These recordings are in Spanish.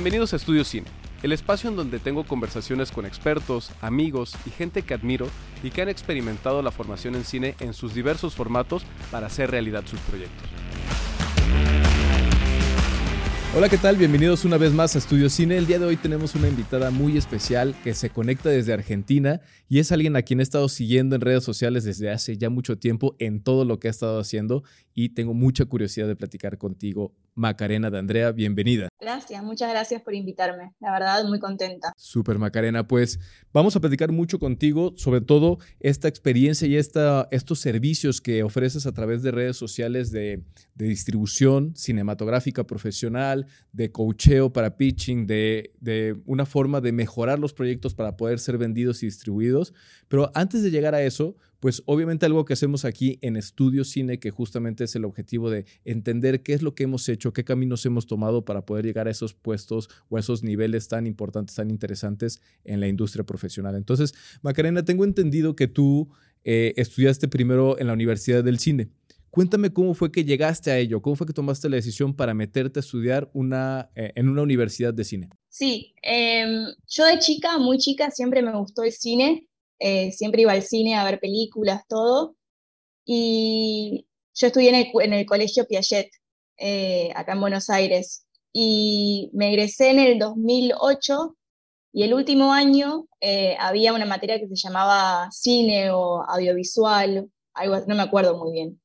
Bienvenidos a Estudio Cine, el espacio en donde tengo conversaciones con expertos, amigos y gente que admiro y que han experimentado la formación en cine en sus diversos formatos para hacer realidad sus proyectos. Hola, ¿qué tal? Bienvenidos una vez más a Estudio Cine. El día de hoy tenemos una invitada muy especial que se conecta desde Argentina y es alguien a quien he estado siguiendo en redes sociales desde hace ya mucho tiempo en todo lo que ha estado haciendo y tengo mucha curiosidad de platicar contigo Macarena de Andrea, bienvenida. Gracias, muchas gracias por invitarme. La verdad, muy contenta. Super Macarena, pues vamos a platicar mucho contigo, sobre todo esta experiencia y esta, estos servicios que ofreces a través de redes sociales de, de distribución cinematográfica profesional, de coacheo para pitching, de, de una forma de mejorar los proyectos para poder ser vendidos y distribuidos. Pero antes de llegar a eso, pues obviamente algo que hacemos aquí en Estudio Cine, que justamente es el objetivo de entender qué es lo que hemos hecho, qué caminos hemos tomado para poder llegar a esos puestos o a esos niveles tan importantes, tan interesantes en la industria profesional. Entonces, Macarena, tengo entendido que tú eh, estudiaste primero en la Universidad del Cine. Cuéntame cómo fue que llegaste a ello, cómo fue que tomaste la decisión para meterte a estudiar una, eh, en una universidad de cine. Sí, em, yo de chica, muy chica, siempre me gustó el cine. Eh, siempre iba al cine a ver películas, todo. Y yo estudié en el, colegio Piaget, eh, acá en Buenos Aires, y me egresé en el 2008 y el último año eh, había una materia que se llamaba cine o audiovisual, algo, no me acuerdo muy bien,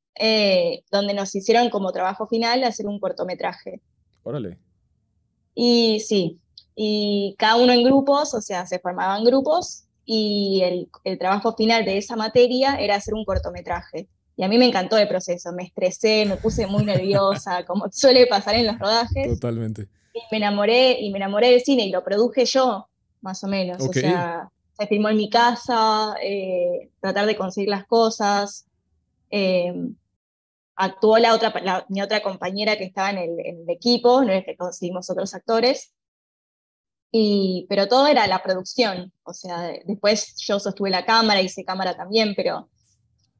donde nos hicieron como trabajo final hacer un cortometraje. Órale. Y sí, y cada uno en grupos, o sea, se formaban grupos y el, trabajo final de esa materia era hacer un cortometraje. Y a mí me encantó el proceso, me estresé, me puse muy nerviosa, como suele pasar en los rodajes. Totalmente. Y me enamoré, y me enamoré del cine y lo produje yo, más o menos. O sea, se filmó en mi casa, eh, tratar de conseguir las cosas. Eh, actuó la otra, mi otra compañera que estaba en el, en el equipo, no es que conseguimos otros actores pero todo era la producción, o sea, después yo sostuve la cámara, hice cámara también, pero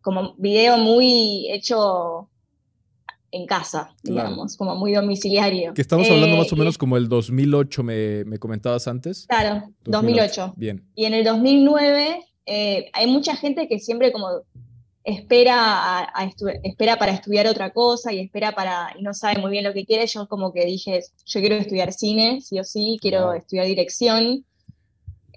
como video muy hecho en casa, digamos, como muy domiciliario. Que estamos hablando más o eh, menos como el 2008, me, me comentabas antes. Claro, 2008. Bien. Y en el 2009 eh, hay mucha gente que siempre como espera, a, espera para estudiar otra cosa y espera para, y no sabe muy bien lo que quiere, yo como que dije, yo quiero estudiar cine, sí o sí, quiero estudiar dirección.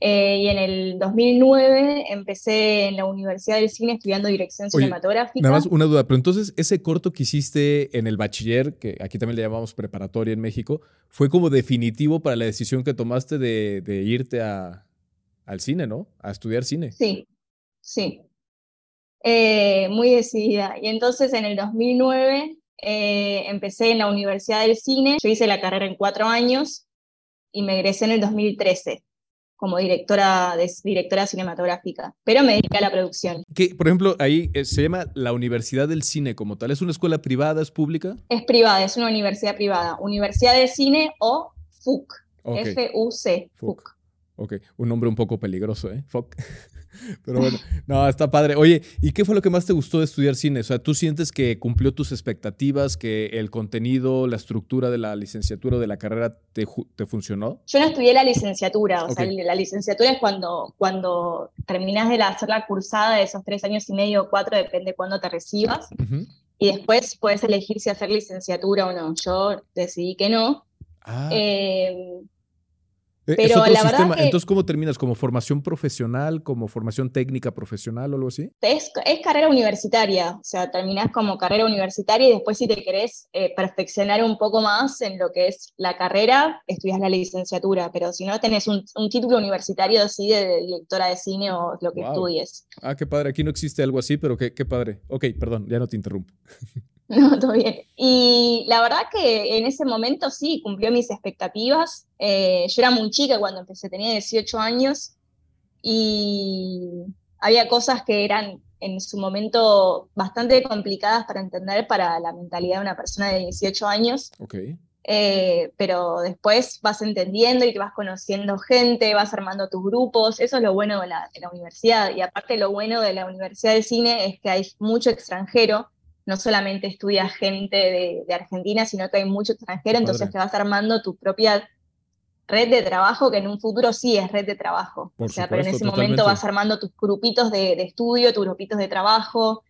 Eh, y en el 2009 empecé en la Universidad del Cine estudiando dirección cinematográfica. Nada más una duda, pero entonces ese corto que hiciste en el bachiller, que aquí también le llamamos preparatoria en México, ¿fue como definitivo para la decisión que tomaste de, de irte a, al cine, ¿no? A estudiar cine. Sí, sí. Eh, muy decidida. Y entonces en el 2009 eh, empecé en la Universidad del Cine, yo hice la carrera en cuatro años y me egresé en el 2013 como directora, de, directora cinematográfica, pero me dediqué a la producción. Que, por ejemplo, ahí eh, se llama la Universidad del Cine como tal. ¿Es una escuela privada, es pública? Es privada, es una universidad privada. Universidad del Cine o FUC. F-U-C. FUC. Ok, un nombre un poco peligroso, ¿eh? FUC. Pero bueno, no, está padre. Oye, ¿y qué fue lo que más te gustó de estudiar cine? O sea, ¿tú sientes que cumplió tus expectativas, que el contenido, la estructura de la licenciatura o de la carrera te, te funcionó? Yo no estudié la licenciatura, o sea, la licenciatura es cuando, cuando terminas de hacer la cursada de esos tres años y medio o cuatro, depende de cuándo te recibas. Y después puedes elegir si hacer licenciatura o no. Yo decidí que no. Ah. Eh, eh, Pero la Verdad Entonces, ¿cómo terminas? ¿Como formación profesional, como formación técnica profesional o algo así? Es, carrera universitaria, o sea, terminás como carrera universitaria y después si te querés eh, perfeccionar un poco más en lo que es la carrera, estudias la licenciatura, pero si no tenés un, título universitario así de, directora de cine o lo que estudies. Ah, qué padre, aquí no existe algo así, pero qué, qué padre. Ok, perdón, ya no te interrumpo. No, todo bien. Y la verdad que en ese momento sí, cumplió mis expectativas. Eh, yo era muy chica cuando empecé, tenía 18 años y había cosas que eran en su momento bastante complicadas para entender para la mentalidad de una persona de 18 años. Okay. Eh, pero después vas entendiendo y te vas conociendo gente, vas armando tus grupos, eso es lo bueno de la, de la universidad. Y aparte lo bueno de la Universidad de Cine es que hay mucho extranjero, no solamente estudia gente de, Argentina, sino que hay mucho extranjero, entonces te vas armando tu propia red de trabajo que en un futuro sí es red de trabajo. o sea, pero en ese momento vas armando tus grupitos de, estudio, tus grupitos de trabajo,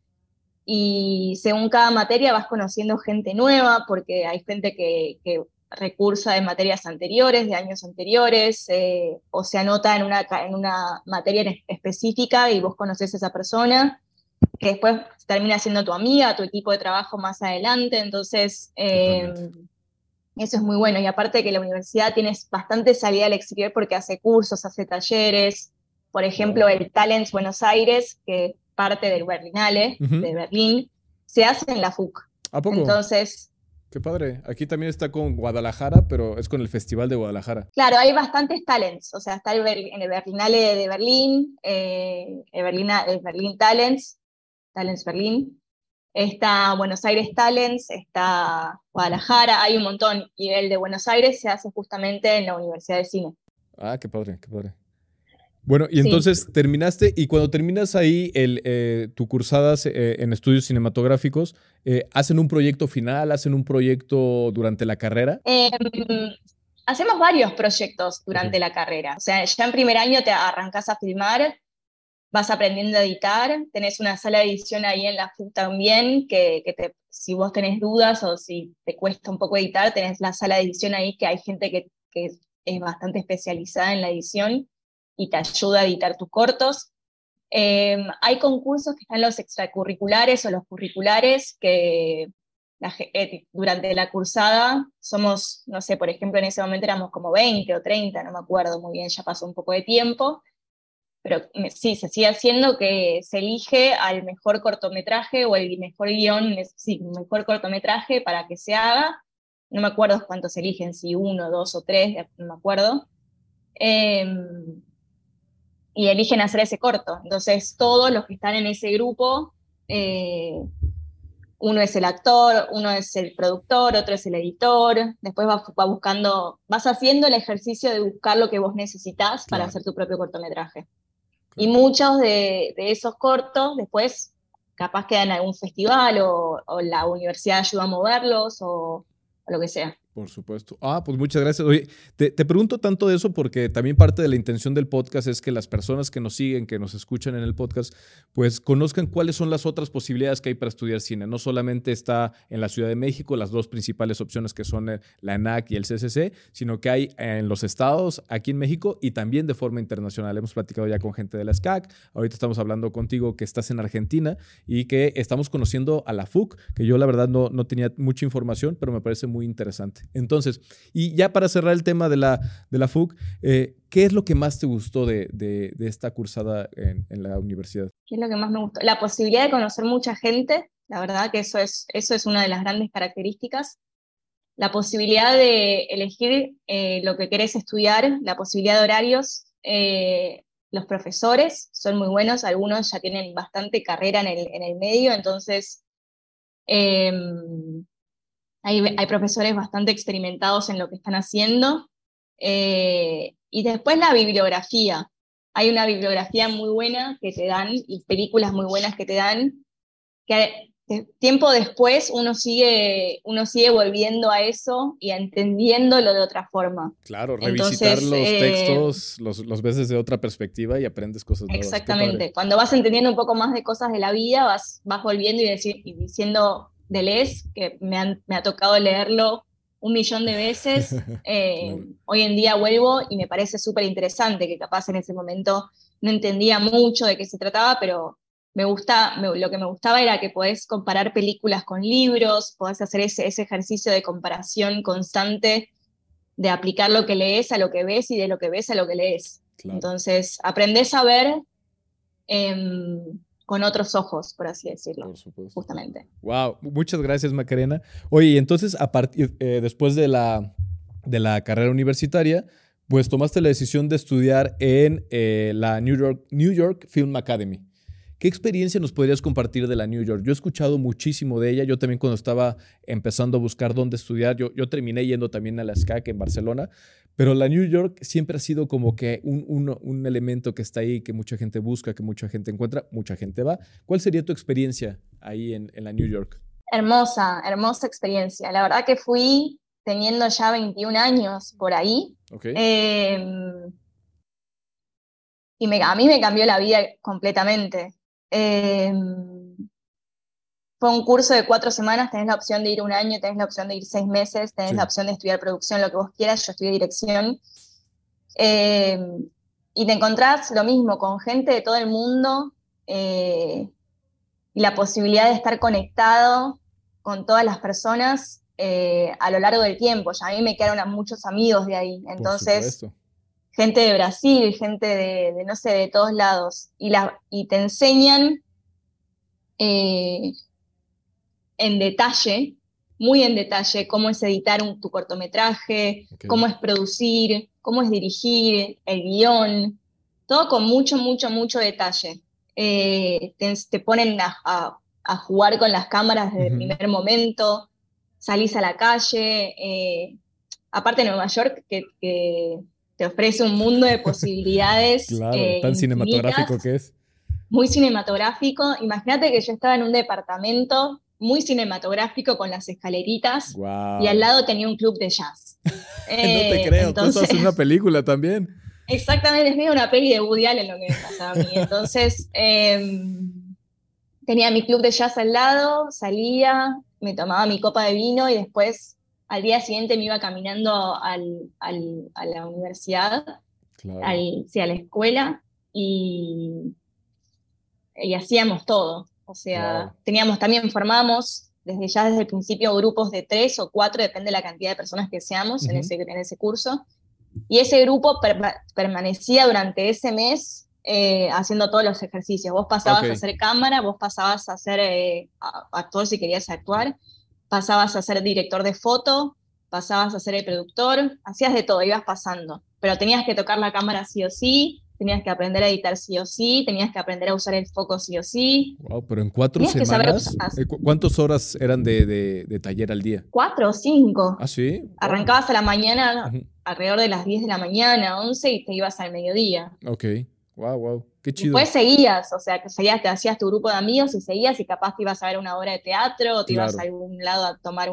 y según cada materia vas conociendo gente nueva, porque hay gente que, recursa de materias anteriores, de años anteriores, eh, o se anota en una, en una materia específica y vos conoces a esa persona, que después termina siendo tu amiga, tu equipo de trabajo más adelante, entonces... Eso es muy bueno. Y aparte que la universidad tiene bastante salida al exterior porque hace cursos, hace talleres. Por ejemplo, el Talents Buenos Aires, que parte del Berlinale, de Berlín, se hace en la FUC. ¿A poco? Entonces... Qué padre. Aquí también está con Guadalajara, pero es con el Festival de Guadalajara. Claro, hay bastantes talents. O sea, está el en el Berlinale de Berlín, eh, el, el Berlín Talents, Talents Berlín, está Buenos Aires Talents, está Guadalajara, hay un montón. Y el de Buenos Aires se hace justamente en la Universidad de Cine. Ah, qué padre, qué padre. Bueno, y entonces terminaste, y cuando terminas ahí el, eh, tu cursadas eh, en estudios cinematográficos, eh, ¿hacen un proyecto final? ¿Hacen un proyecto durante la carrera? Em, hacemos varios proyectos durante la carrera. O sea, ya en primer año te arrancas a filmar vas aprendiendo a editar, tenés una sala de edición ahí en la FUC también, que, te, si vos tenés dudas o si te cuesta un poco editar, tenés la sala de edición ahí que hay gente que, es bastante especializada en la edición y te ayuda a editar tus cortos. Em, hay concursos que están los extracurriculares o los curriculares que eh, durante la cursada somos, no sé, por ejemplo, en ese momento éramos como 20 o 30, no me acuerdo muy bien, ya pasó un poco de tiempo, pero sí, se sigue haciendo que se elige al mejor cortometraje o el mejor guion, sí, mejor cortometraje para que se haga. No me acuerdo cuántos eligen, si uno, dos o tres, no me acuerdo. Em, y eligen hacer ese corto. Entonces, todos los que están en ese grupo, eh, uno es el actor, uno es el productor, otro es el editor, después va, va buscando, vas haciendo el ejercicio de buscar lo que vos necesitas para hacer tu propio cortometraje. Y muchos de, esos cortos después capaz quedan en algún festival o, la universidad ayuda a moverlos o lo que sea. Por supuesto. Ah, pues muchas gracias. Oye, te, pregunto tanto de eso porque también parte de la intención del podcast es que las personas que nos siguen, que nos escuchan en el podcast, pues conozcan cuáles son las otras posibilidades que hay para estudiar cine. No solamente está en la Ciudad de México las dos principales opciones que son la ENAC y el CCC, sino que hay en los estados, aquí en México y también de forma internacional. Hemos platicado ya con gente de la SCAC. Ahorita estamos hablando contigo que estás en Argentina y que estamos conociendo a la FUC, que yo la verdad no, no tenía mucha información, pero me parece muy interesante. Entonces, y ya para cerrar el tema de la, de la FUC, eh, ¿qué es lo que más te gustó de, esta cursada en, la universidad? ¿Qué es lo que más me gustó? La posibilidad de conocer mucha gente, la verdad que eso es, eso es una de las grandes características. La posibilidad de elegir eh, lo que querés estudiar, la posibilidad de horarios. Eh, los profesores son muy buenos, algunos ya tienen bastante carrera en el, en el medio, entonces em, hay, profesores bastante experimentados en lo que están haciendo. Eh, y después la bibliografía. Hay una bibliografía muy buena que te dan y películas muy buenas que te dan, que tiempo después uno sigue, uno sigue volviendo a eso y entendiéndolo de otra forma. Claro, revisitar los eh, textos los, los, ves desde otra perspectiva y aprendes cosas nuevas. Exactamente. Cuando vas entendiendo un poco más de cosas de la vida, vas, vas volviendo y, decir, y diciendo, de Les, que me, ha tocado leerlo un millón de veces. Eh, hoy en día vuelvo y me parece súper interesante, que capaz en ese momento no entendía mucho de qué se trataba, pero me gusta, lo que me gustaba era que podés comparar películas con libros, podés hacer ese, ese ejercicio de comparación constante, de aplicar lo que lees a lo que ves y de lo que ves a lo que lees. Entonces, aprendés a ver em, con otros ojos, por así decirlo. Por supuesto. Justamente. Wow, muchas gracias Macarena. Oye, entonces a partir, eh, después de la, de la carrera universitaria, pues tomaste la decisión de estudiar en eh, la New York, New York Film Academy. ¿Qué experiencia nos podrías compartir de la New York? Yo he escuchado muchísimo de ella. Yo también cuando estaba empezando a buscar dónde estudiar, yo, yo terminé yendo también a la SCAC en Barcelona, pero la New York siempre ha sido como que un, un, elemento que está ahí, que mucha gente busca, que mucha gente encuentra, mucha gente va. ¿Cuál sería tu experiencia ahí en, en la New York? Hermosa, hermosa experiencia. La verdad que fui teniendo ya 21 años por ahí. Em, y me, a mí me cambió la vida completamente. Em, fue un curso de cuatro semanas, tenés la opción de ir un año, tenés la opción de ir seis meses, tenés la opción de estudiar producción, lo que vos quieras, yo estudié dirección. Em, y te encontrás lo mismo con gente de todo el mundo eh, y la posibilidad de estar conectado con todas las personas eh, a lo largo del tiempo. Ya a mí me quedaron muchos amigos de ahí. Entonces, gente de Brasil, gente de, no sé, de todos lados. Y, la, y te enseñan eh, en detalle, muy en detalle, cómo es editar un, tu cortometraje, cómo es producir, cómo es dirigir, el guion, todo con mucho, mucho, mucho detalle. Eh, te, ponen a, jugar con las cámaras desde el primer momento, salís a la calle, eh, aparte de Nueva York, que, te ofrece un mundo de posibilidades. claro, eh, tan cinematográfico que es. Muy cinematográfico. Imagínate que yo estaba en un departamento muy cinematográfico con las escaleritas y al lado tenía un club de jazz. no te creo, tú estás en una película también. Exactamente, es medio una peli de Woody Allen lo que me pasaba a mí. Entonces, em, tenía mi club de jazz al lado, salía, me tomaba mi copa de vino y después al día siguiente me iba caminando al, a la universidad, al, sí, a la escuela y, y hacíamos todo. O sea, teníamos también, formamos desde ya desde el principio grupos de tres o cuatro, depende de la cantidad de personas que seamos en, ese, en ese curso. Y ese grupo permanecía durante ese mes eh, haciendo todos los ejercicios. Vos pasabas a hacer cámara, vos pasabas a ser eh, actor si querías actuar, pasabas a ser director de foto, pasabas a ser el productor, hacías de todo, ibas pasando. Pero tenías que tocar la cámara sí o sí, tenías que aprender a editar sí o sí, tenías que aprender a usar el foco sí o sí. Wow, pero en cuatro semanas, eh, ¿cuántas horas eran de, taller al día? Cuatro o cinco. Ah, sí. Arrancabas a la mañana, alrededor de las 10 de la mañana, 11, y te ibas al mediodía. Ok. Wow, wow. Qué chido. Después seguías, o sea, que seguías, te hacías tu grupo de amigos y seguías y capaz te ibas a ver una obra de teatro o te ibas a algún lado a tomar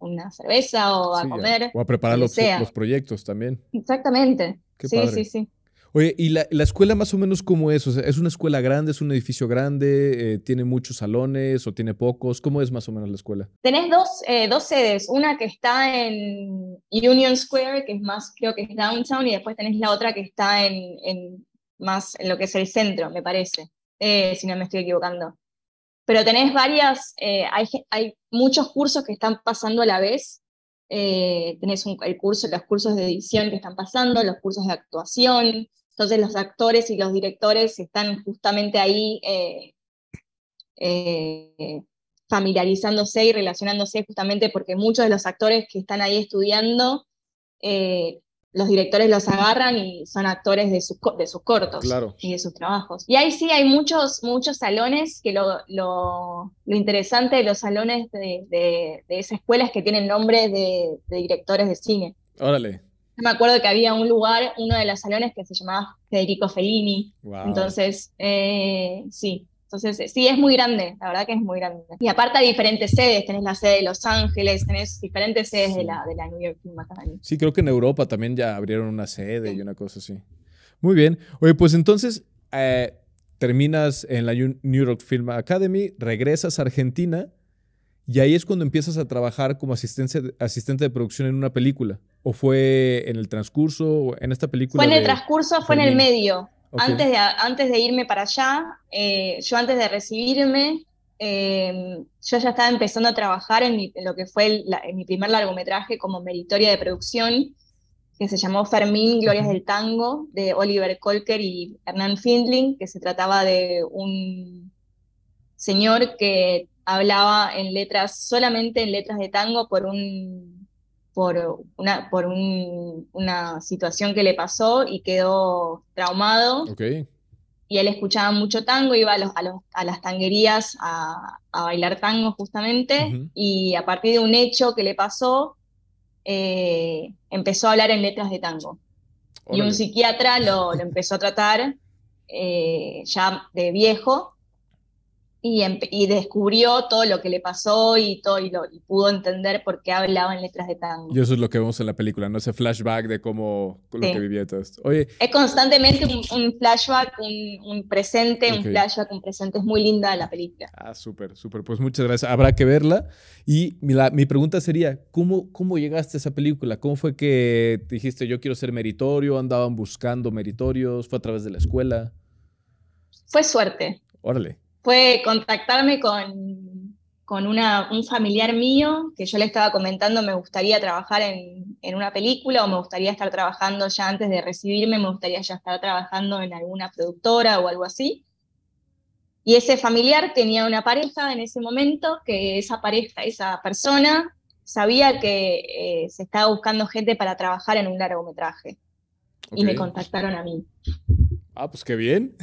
una cerveza o a comer. O a preparar los, los, proyectos también. Exactamente. sí, sí, sí. Oye, ¿y la, escuela más o menos cómo es? O sea, ¿es una escuela grande, es un edificio grande, eh, tiene muchos salones o tiene pocos? ¿Cómo es más o menos la escuela? Tenés dos, eh, dos sedes, una que está en Union Square, que es más, creo que es downtown, y después tenés la otra que está en, más en lo que es el centro, me parece, eh, si no me estoy equivocando. Pero tenés varias, hay, hay muchos cursos que están pasando a la vez, tenés el curso, los cursos de edición que están pasando, los cursos de actuación, entonces los actores y los directores están justamente ahí eh, eh, familiarizándose y relacionándose justamente porque muchos de los actores que están ahí estudiando, eh, los directores los agarran y son actores de, de sus cortos y de sus trabajos. Y ahí sí hay muchos, muchos salones, que lo, lo, interesante de los salones de, de, esa escuela es que tienen nombres de, directores de cine. Órale me acuerdo que había un lugar, uno de los salones que se llamaba Federico Fellini. Entonces, eh, sí. Entonces, sí, es muy grande, la verdad que es muy grande. Y aparte hay diferentes sedes, tenés la sede de Los Ángeles, tenés diferentes sedes de, la, de la New York Film Academy. Sí, creo que en Europa también ya abrieron una sede y una cosa así. Muy bien. Oye, pues entonces eh, terminas en la New York Film Academy, regresas a Argentina y ahí es cuando empiezas a trabajar como asistente, asistente de producción en una película. ¿O fue en el transcurso, en esta película? Fue en el transcurso, fue en el medio. Antes, de, antes de irme para allá, eh, yo antes de recibirme, em, yo ya estaba empezando a trabajar en, lo que fue en mi primer largometraje como meritoria de producción, que se llamó Fermín, Glorias del Tango, de Oliver Kolker y Hernán Findling, que se trataba de un señor que hablaba en letras, solamente en letras de tango por un por una, por una situación que le pasó y quedó traumado. Y él escuchaba mucho tango, iba a, los, a, las tanguerías a, bailar tango justamente, y a partir de un hecho que le pasó, eh, empezó a hablar en letras de tango. Y un psiquiatra lo, empezó a tratar eh, ya de viejo, y, descubrió todo lo que le pasó y todo y, lo, pudo entender por qué hablaba en letras de tango. Y eso es lo que vemos en la película, ¿no? Ese flashback de cómo lo que vivía todo esto. Oye. Es constantemente un, flashback, un, presente, un flashback, un presente. Es muy linda la película. Ah, súper, súper. Pues muchas gracias. Habrá que verla. Y mi, mi pregunta sería, ¿cómo, ¿cómo llegaste a esa película? ¿Cómo fue que dijiste yo quiero ser meritorio? ¿Andaban buscando meritorios? ¿Fue a través de la escuela? Fue suerte. Órale fue contactarme con, con una, un familiar mío que yo le estaba comentando me gustaría trabajar en, en, una película o me gustaría estar trabajando ya antes de recibirme, me gustaría ya estar trabajando en alguna productora o algo así. Y ese familiar tenía una pareja en ese momento, que esa pareja, esa persona, sabía que eh, se estaba buscando gente para trabajar en un largometraje. Y me contactaron a mí. Ah, pues qué bien.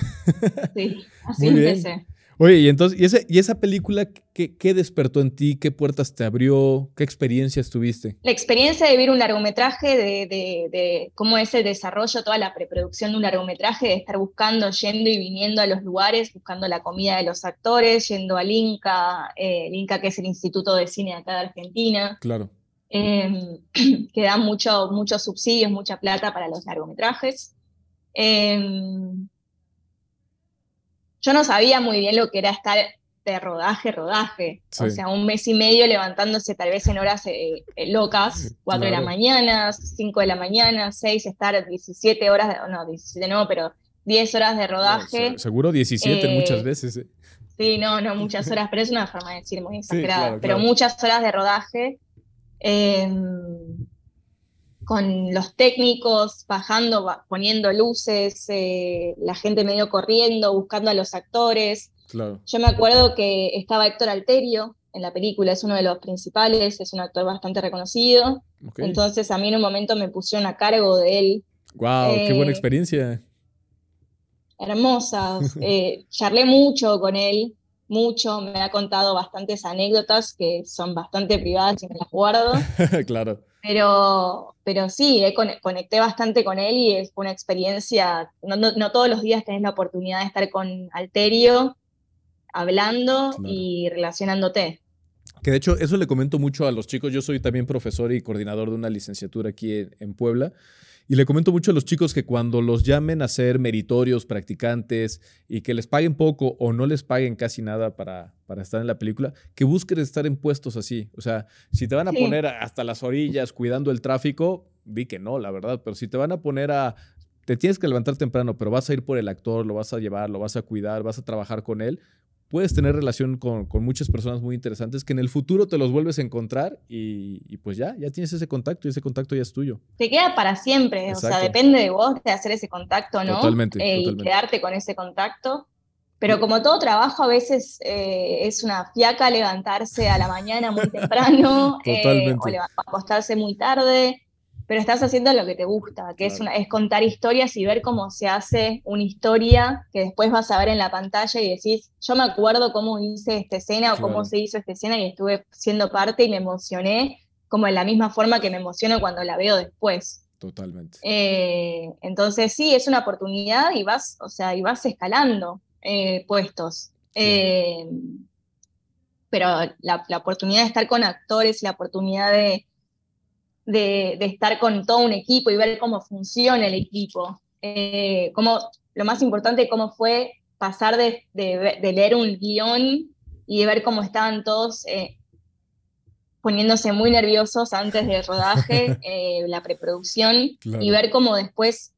Sí, así empecé. Oye, y entonces, ¿y, ese, y esa película qué, despertó en ti? ¿Qué puertas te abrió? ¿Qué experiencias tuviste? La experiencia de ver un largometraje, de, cómo es el desarrollo, toda la preproducción de un largometraje, de estar buscando, yendo y viniendo a los lugares, buscando la comida de los actores, yendo al INCA, eh, el INCA que es el Instituto de Cine acá de Argentina. Claro. Em, que da mucho, muchos subsidios, mucha plata para los largometrajes. Em, yo no sabía muy bien lo que era estar de rodaje, rodaje. O sea, un mes y medio levantándose tal vez en horas eh, eh, locas, 4 de la mañana, 5 de la mañana, 6, estar 17 horas, no, 17 no, pero 10 horas de rodaje. seguro 17 eh, muchas veces. Sí, no, no muchas horas, pero es una forma de decir muy exagerada. Pero muchas horas de rodaje. Con los técnicos bajando, poniendo luces, eh, la gente medio corriendo, buscando a los actores. Yo me acuerdo que estaba Héctor Alterio en la película, es uno de los principales, es un actor bastante reconocido. Entonces a mí en un momento me pusieron a cargo de él. ¡Wow! ¡Qué buena eh, experiencia! Hermosa. Eh, charlé mucho con él, mucho. Me ha contado bastantes anécdotas que son bastante privadas y me las guardo. claro. Pero, pero sí, conecté bastante con él y fue una experiencia, no, todos los días tenés la oportunidad de estar con Alterio hablando y relacionándote. Que de hecho eso le comento mucho a los chicos, yo soy también profesor y coordinador de una licenciatura aquí en Puebla y le comento mucho a los chicos que cuando los llamen a ser meritorios, practicantes y que les paguen poco o no les paguen casi nada para, para estar en la película, que busquen estar en puestos así. O sea, si te van a poner hasta las orillas cuidando el tráfico, vi que no, la verdad, pero si te van a poner a te tienes que levantar temprano, pero vas a ir por el actor, lo vas a llevar, lo vas a cuidar, vas a trabajar con él, puedes tener relación con, muchas personas muy interesantes que en el futuro te los vuelves a encontrar y, pues ya, ya tienes ese contacto y ese contacto ya es tuyo. Te queda para siempre, o sea, depende de vos de hacer ese contacto, ¿no? Totalmente. Eh, y quedarte con ese contacto. Pero como todo trabajo, a veces eh, es una fiaca levantarse a la mañana muy temprano eh, o acostarse muy tarde pero estás haciendo lo que te gusta, que es, una, es contar historias y ver cómo se hace una historia que después vas a ver en la pantalla y decís, yo me acuerdo cómo hice esta escena o cómo se hizo esta escena y estuve siendo parte y me emocioné como en la misma forma que me emociono cuando la veo después. Totalmente. Eh, entonces sí, es una oportunidad y vas, o sea, y vas escalando eh, puestos. Eh, pero la, la, oportunidad de estar con actores, la oportunidad de, de, estar con todo un equipo y ver cómo funciona el equipo. Eh, lo más importante, cómo fue pasar de, leer un guion y de ver cómo estaban todos eh, poniéndose muy nerviosos antes del rodaje, eh, la preproducción, y ver cómo después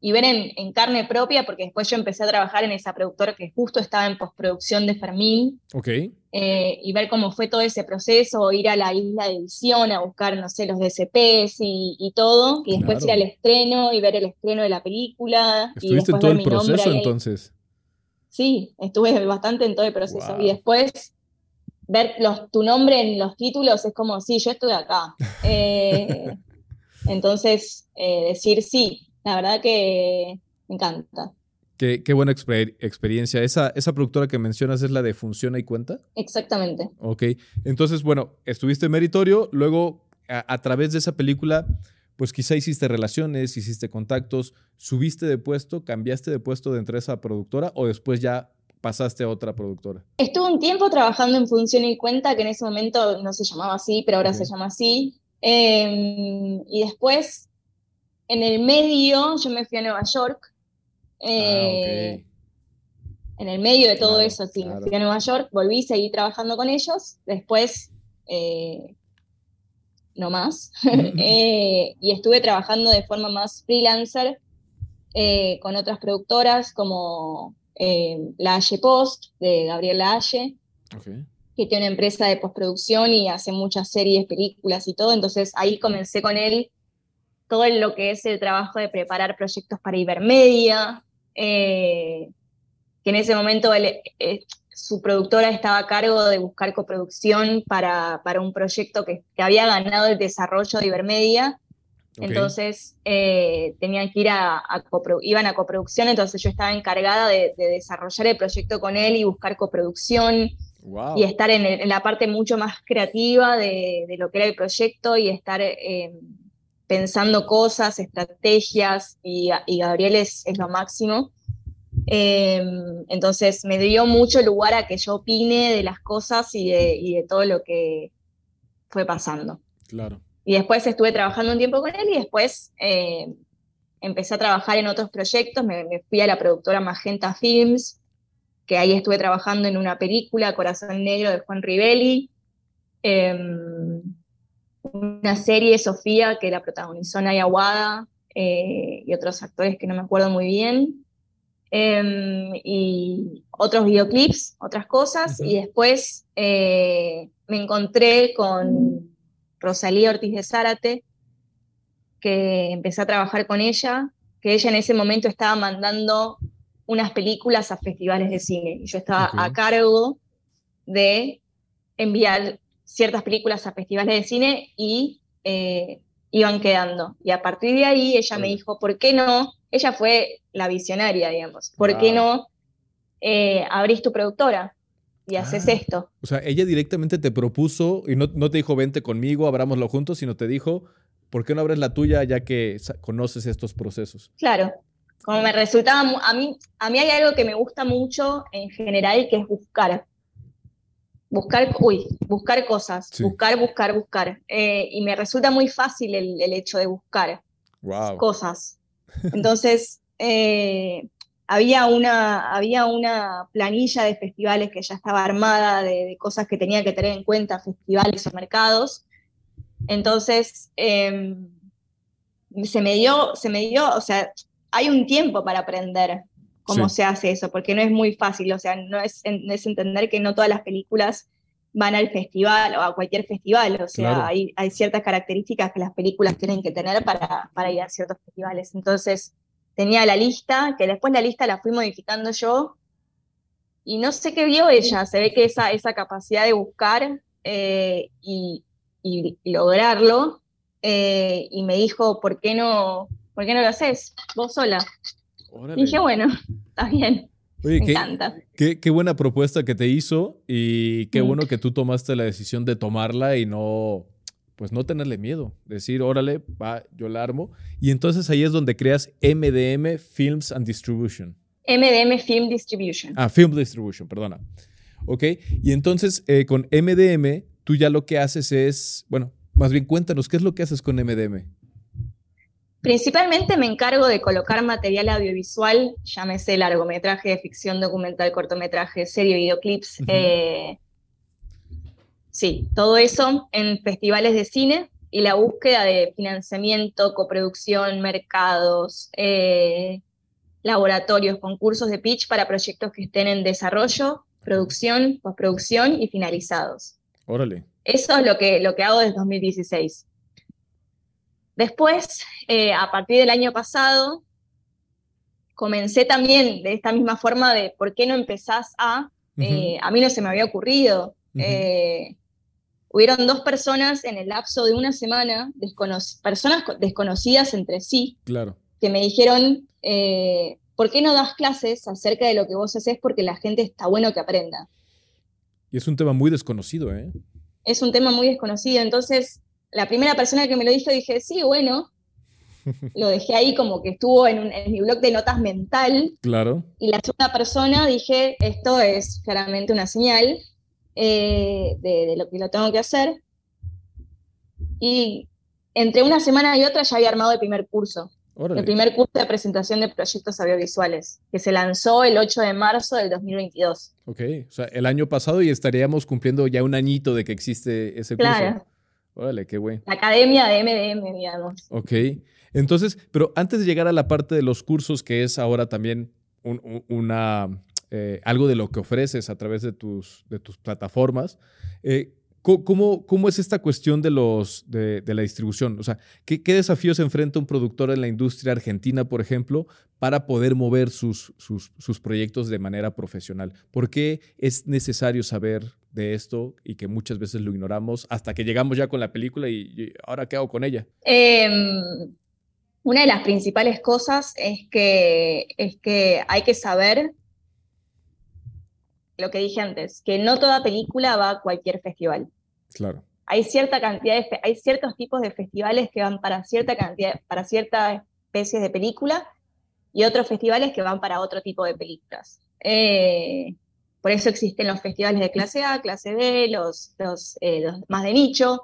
y ver en, carne propia, porque después yo empecé a trabajar en esa productora que justo estaba en postproducción de Fermín. Ok. Eh, y ver cómo fue todo ese proceso, ir a la isla de edición a buscar, no sé, los DCPs y, y todo, y después ir al estreno y ver el estreno de la película. ¿Estuviste en todo el proceso entonces? Sí, estuve bastante en todo el proceso. Y después ver los, tu nombre en los títulos es como, sí, yo estuve acá. Eh, entonces, eh, decir sí, la verdad que me encanta. Qué, buena experiencia. Esa, esa productora que mencionas es la de Funciona y Cuenta. Exactamente. Ok. Entonces, bueno, estuviste meritorio, luego a, través de esa película, pues quizá hiciste relaciones, hiciste contactos, subiste de puesto, cambiaste de puesto dentro de esa productora o después ya pasaste a otra productora? Estuve un tiempo trabajando en Función y Cuenta, que en ese momento no se llamaba así, pero ahora se llama así. Em, y después, en el medio, yo me fui a Nueva York. Ah, eh, en el medio de todo eso, sí, me fui a Nueva York, volví, seguí trabajando con ellos. Después, eh, no más. Eh, y estuve trabajando de forma más freelancer con otras productoras como La Haye Post, de Gabriel La Haye que tiene una empresa de postproducción y hace muchas series, películas y todo. Entonces ahí comencé con él todo lo que es el trabajo de preparar proyectos para Ibermedia, eh, que en ese momento eh, su productora estaba a cargo de buscar coproducción para, para un proyecto que, que, había ganado el desarrollo de Ibermedia. Entonces eh, tenían que ir a, iban a coproducción, entonces yo estaba encargada de, de desarrollar el proyecto con él y buscar coproducción y estar en, la parte mucho más creativa de, lo que era el proyecto y estar pensando cosas, estrategias, y, Gabriel es, lo máximo. Em, entonces me dio mucho lugar a que yo opine de las cosas y de, todo lo que fue pasando. Claro. Y después estuve trabajando un tiempo con él y después eh, empecé a trabajar en otros proyectos, me, me, fui a la productora Magenta Films, que ahí estuve trabajando en una película, Corazón Negro de Juan Rivelli, em, una serie, Sofía, que la protagonizó Naya Wada eh, y otros actores que no me acuerdo muy bien, em, y otros videoclips, otras cosas, y después eh, me encontré con Rosalía Ortiz de Zárate, que empecé a trabajar con ella, que ella en ese momento estaba mandando unas películas a festivales de cine. Y yo estaba a cargo de enviar ciertas películas a festivales de cine y eh, iban quedando. Y a partir de ahí ella me dijo, ¿por qué no? Ella fue la visionaria, digamos. ¿Por qué no eh, abrís tu productora? y haces ah. esto. O sea, ella directamente te propuso y no, no, te dijo vente conmigo, abrámoslo juntos, sino te dijo, ¿por qué no abres la tuya ya que conoces estos procesos? Claro, como me resultaba, a mí, a mí hay algo que me gusta mucho en general, que es buscar. Buscar, uy, buscar cosas, buscar, buscar, buscar. Eh, y me resulta muy fácil el, hecho de buscar cosas. Entonces, eh, había, una, había una planilla de festivales que ya estaba armada, de, cosas que tenía que tener en cuenta, festivales o mercados. Entonces, em, se me dio, se me dio, o sea, hay un tiempo para aprender cómo se hace eso, porque no es muy fácil, o sea, no es, es, entender que no todas las películas van al festival o a cualquier festival, o sea, hay, hay, ciertas características que las películas tienen que tener para, para ir a ciertos festivales. Entonces, tenía la lista, que después la lista la fui modificando yo, y no sé qué vio ella, se ve que esa, esa capacidad de buscar eh, y, y, lograrlo, eh, y me dijo, ¿por qué no ¿por qué no lo haces vos sola? Dije, bueno, está bien. Me qué, encanta. Qué, buena propuesta que te hizo y qué mm. bueno que tú tomaste la decisión de tomarla y no, pues no tenerle miedo. Decir, órale, va, yo la armo. Y entonces ahí es donde creas MDM Films and Distribution. MDM Film Distribution. Ah, Film Distribution, perdona. Ok, y entonces eh, con MDM tú ya lo que haces es, bueno, más bien cuéntanos, ¿qué es lo que haces con MDM? Principalmente me encargo de colocar material audiovisual, llámese largometraje, ficción, documental, cortometraje, serie, videoclips. Eh, sí, todo eso en festivales de cine y la búsqueda de financiamiento, coproducción, mercados, eh, laboratorios, concursos de pitch para proyectos que estén en desarrollo, producción, postproducción y finalizados. Órale. Eso es lo que, lo que hago desde 2016. Después, eh, a partir del año pasado, comencé también de esta misma forma de por qué no empezás a, eh, a mí no se me había ocurrido. Eh, hubieron dos personas en el lapso de una semana, personas desconocidas entre sí, claro. que me dijeron, ¿por qué no das clases acerca de lo que vos haces? Porque la gente está bueno que aprenda. Y es un tema muy desconocido, ¿eh? Es un tema muy desconocido, entonces la primera persona que me lo dijo dije, sí, bueno, lo dejé ahí como que estuvo en, mi blog de notas mental. Claro. Y la segunda persona dije, esto es claramente una señal eh, de, lo que lo tengo que hacer. Y entre una semana y otra ya había armado el primer curso. El primer curso de presentación de proyectos audiovisuales, que se lanzó el 8 de marzo del 2022. Ok, o sea, el año pasado y estaríamos cumpliendo ya un añito de que existe ese curso. Claro. Órale, qué bueno. La academia de MDM, digamos. Ok, entonces, pero antes de llegar a la parte de los cursos, que es ahora también una, eh, algo de lo que ofreces a través de tus, de tus plataformas, eh, ¿Cómo, ¿Cómo, es esta cuestión de, los, de, la distribución? O sea, ¿qué, desafíos enfrenta un productor en la industria argentina, por ejemplo, para poder mover sus, sus, proyectos de manera profesional? ¿Por qué es necesario saber de esto y que muchas veces lo ignoramos hasta que llegamos ya con la película y, ahora qué hago con ella? Em, una de las principales cosas es que, es que hay que saber lo que dije antes, que no toda película va a cualquier festival. Claro. Hay cierta cantidad de, hay ciertos tipos de festivales que van para cierta cantidad, para cierta especies de película y otros festivales que van para otro tipo de películas. Eh, por eso existen los festivales de clase A, clase B, los, los, eh, más de nicho.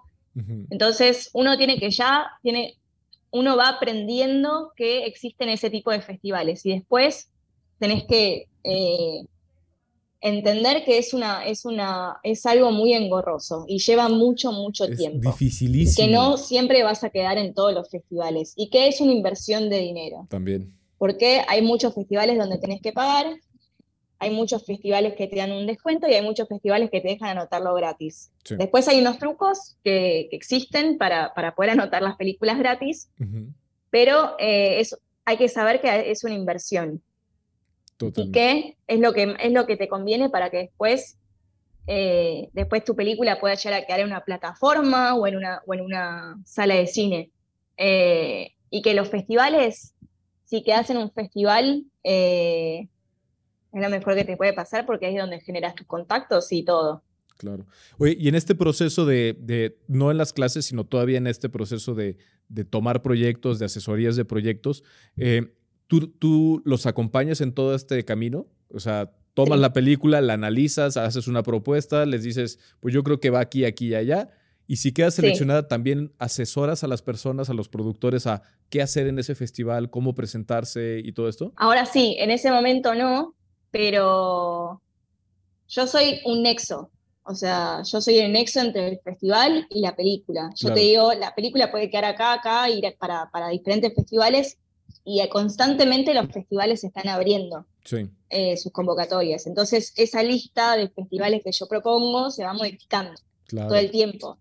Entonces, uno tiene que ya, tiene, uno va aprendiendo que existen ese tipo de festivales y después tenés que eh, entender que es una, es una, es algo muy engorroso y lleva mucho, mucho es tiempo. Dificilísimo. Que no siempre vas a quedar en todos los festivales y que es una inversión de dinero. También. Porque hay muchos festivales donde tenés que pagar, hay muchos festivales que te dan un descuento y hay muchos festivales que te dejan anotarlo gratis. Después hay unos trucos que, existen para, para, poder anotar las películas gratis, pero eh, hay que saber que es una inversión. Y qué es lo que, es lo que te conviene para que después, eh, después tu película pueda llegar a quedar en una plataforma o en una, o en una sala de cine. Eh, y que los festivales, si quedas en un festival, eh, es lo mejor que te puede pasar porque ahí es donde generas tus contactos y todo. Claro. Oye, y en este proceso de, no en las clases, sino todavía en este proceso de, de tomar proyectos, de asesorías de proyectos, ¿Tú, los acompañas en todo este camino? O sea, tomas la película, la analizas, haces una propuesta, les dices, pues yo creo que va aquí, aquí y allá. Y si quedas seleccionada, también asesoras a las personas, a los productores, a qué hacer en ese festival, cómo presentarse y todo esto. Ahora sí, en ese momento no, pero yo soy un nexo. O sea, yo soy el nexo entre el festival y la película. Yo te digo, la película puede quedar acá, acá, ir para, para diferentes festivales y constantemente los festivales están abriendo eh, sus convocatorias. Entonces, esa lista de festivales que yo propongo se va modificando todo el tiempo.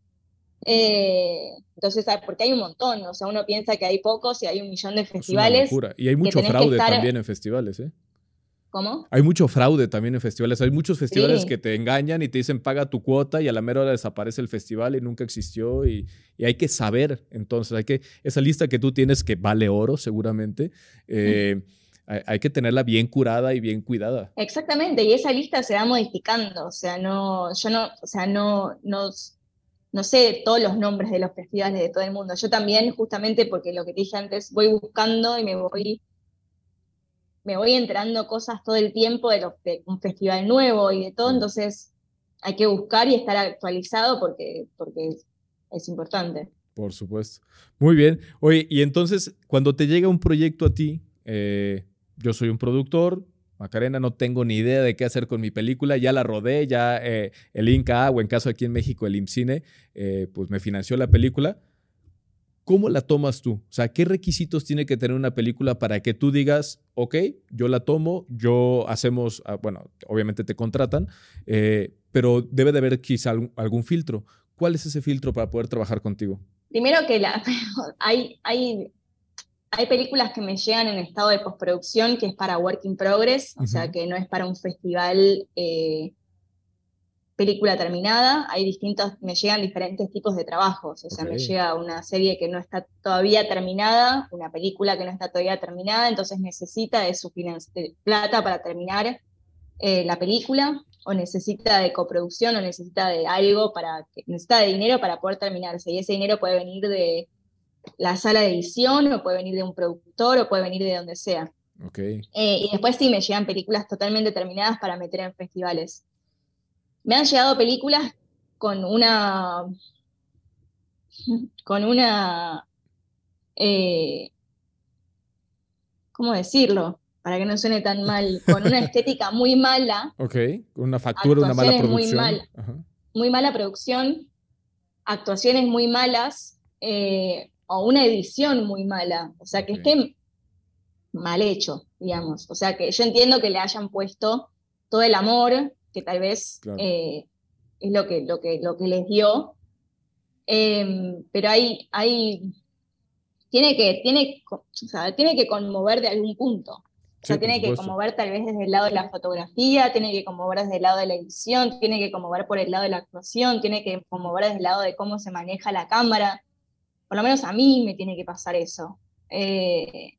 Eh, entonces, porque hay un montón, o sea, uno piensa que hay pocos y hay un millón de festivales. Y hay mucho fraude también en festivales, ¿eh? ¿Cómo? Hay mucho fraude también en festivales. Hay muchos festivales que te engañan y te dicen paga tu cuota y a la mera hora desaparece el festival y nunca existió. Y, hay que saber, entonces, hay que, esa lista que tú tienes que vale oro seguramente, eh, hay, que tenerla bien curada y bien cuidada. Exactamente, y esa lista se va modificando. O sea, no, yo no, o sea, no, no, no sé todos los nombres de los festivales de todo el mundo. Yo también, justamente porque lo que te dije antes, voy buscando y me voy me voy enterando cosas todo el tiempo de, un festival nuevo y de todo, entonces hay que buscar y estar actualizado porque, porque es, importante. Por supuesto. Muy bien. Oye, y entonces, cuando te llega un proyecto a ti, eh, yo soy un productor, Macarena, no tengo ni idea de qué hacer con mi película, ya la rodé, ya eh, el Inca, o en caso aquí en México el IMCINE, eh, pues me financió la película. ¿Cómo la tomas tú? O sea, ¿qué requisitos tiene que tener una película para que tú digas, ok, yo la tomo, yo hacemos, ah, bueno, obviamente te contratan, eh, pero debe de haber quizá algún, filtro. ¿Cuál es ese filtro para poder trabajar contigo? Primero que la, hay, hay, hay películas que me llegan en estado de postproducción que es para work in progress, o sea, que no es para un festival eh, película terminada, hay distintos, me llegan diferentes tipos de trabajos, o sea, me llega una serie que no está todavía terminada, una película que no está todavía terminada, entonces necesita de su plata para terminar eh, la película, o necesita de coproducción, o necesita de algo para, necesita de dinero para poder terminarse, y ese dinero puede venir de, la sala de edición, o puede venir de un productor, o puede venir de donde sea. Okay. Eh, y después sí me llegan películas totalmente determinadas para meter en festivales. Me han llegado películas con una. con una. Eh, ¿Cómo decirlo? Para que no suene tan mal. Con una estética muy mala. Ok, una factura, una mala producción. Muy, muy mala producción, actuaciones muy malas eh, o una edición muy mala. O sea, que esté mal hecho, digamos. O sea, que yo entiendo que le hayan puesto todo el amor, que tal vez eh, es lo que, lo, que, lo que les dio. Em, pero hay, hay tiene que, tiene, tiene que conmover de algún punto. O sea, tiene que conmover tal vez desde el lado de la fotografía, tiene que conmover desde el lado de la edición, tiene que conmover por el lado de la actuación, tiene que conmover desde el lado de cómo se maneja la cámara. Por lo menos a mí me tiene que pasar eso. Eh,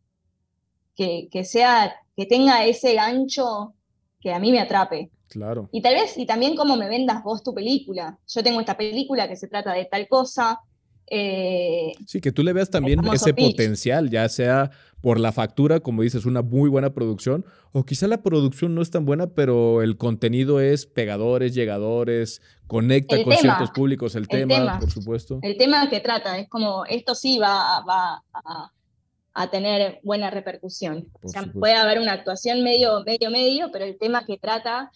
que, que, sea, que tenga ese gancho que a mí me atrape. Claro. Y tal vez, y también cómo me vendas vos tu película. Yo tengo esta película que se trata de tal cosa, eh, sí, que tú le veas también ese potencial, ya sea por la factura, como dices, una muy buena producción, o quizá la producción no es tan buena, pero el contenido es pegadores, llegadores, conecta con ciertos públicos, el, tema, por supuesto. El tema que trata, es como, esto sí va, va a, tener buena repercusión. o sea, puede haber una actuación medio, medio, medio, pero el tema que trata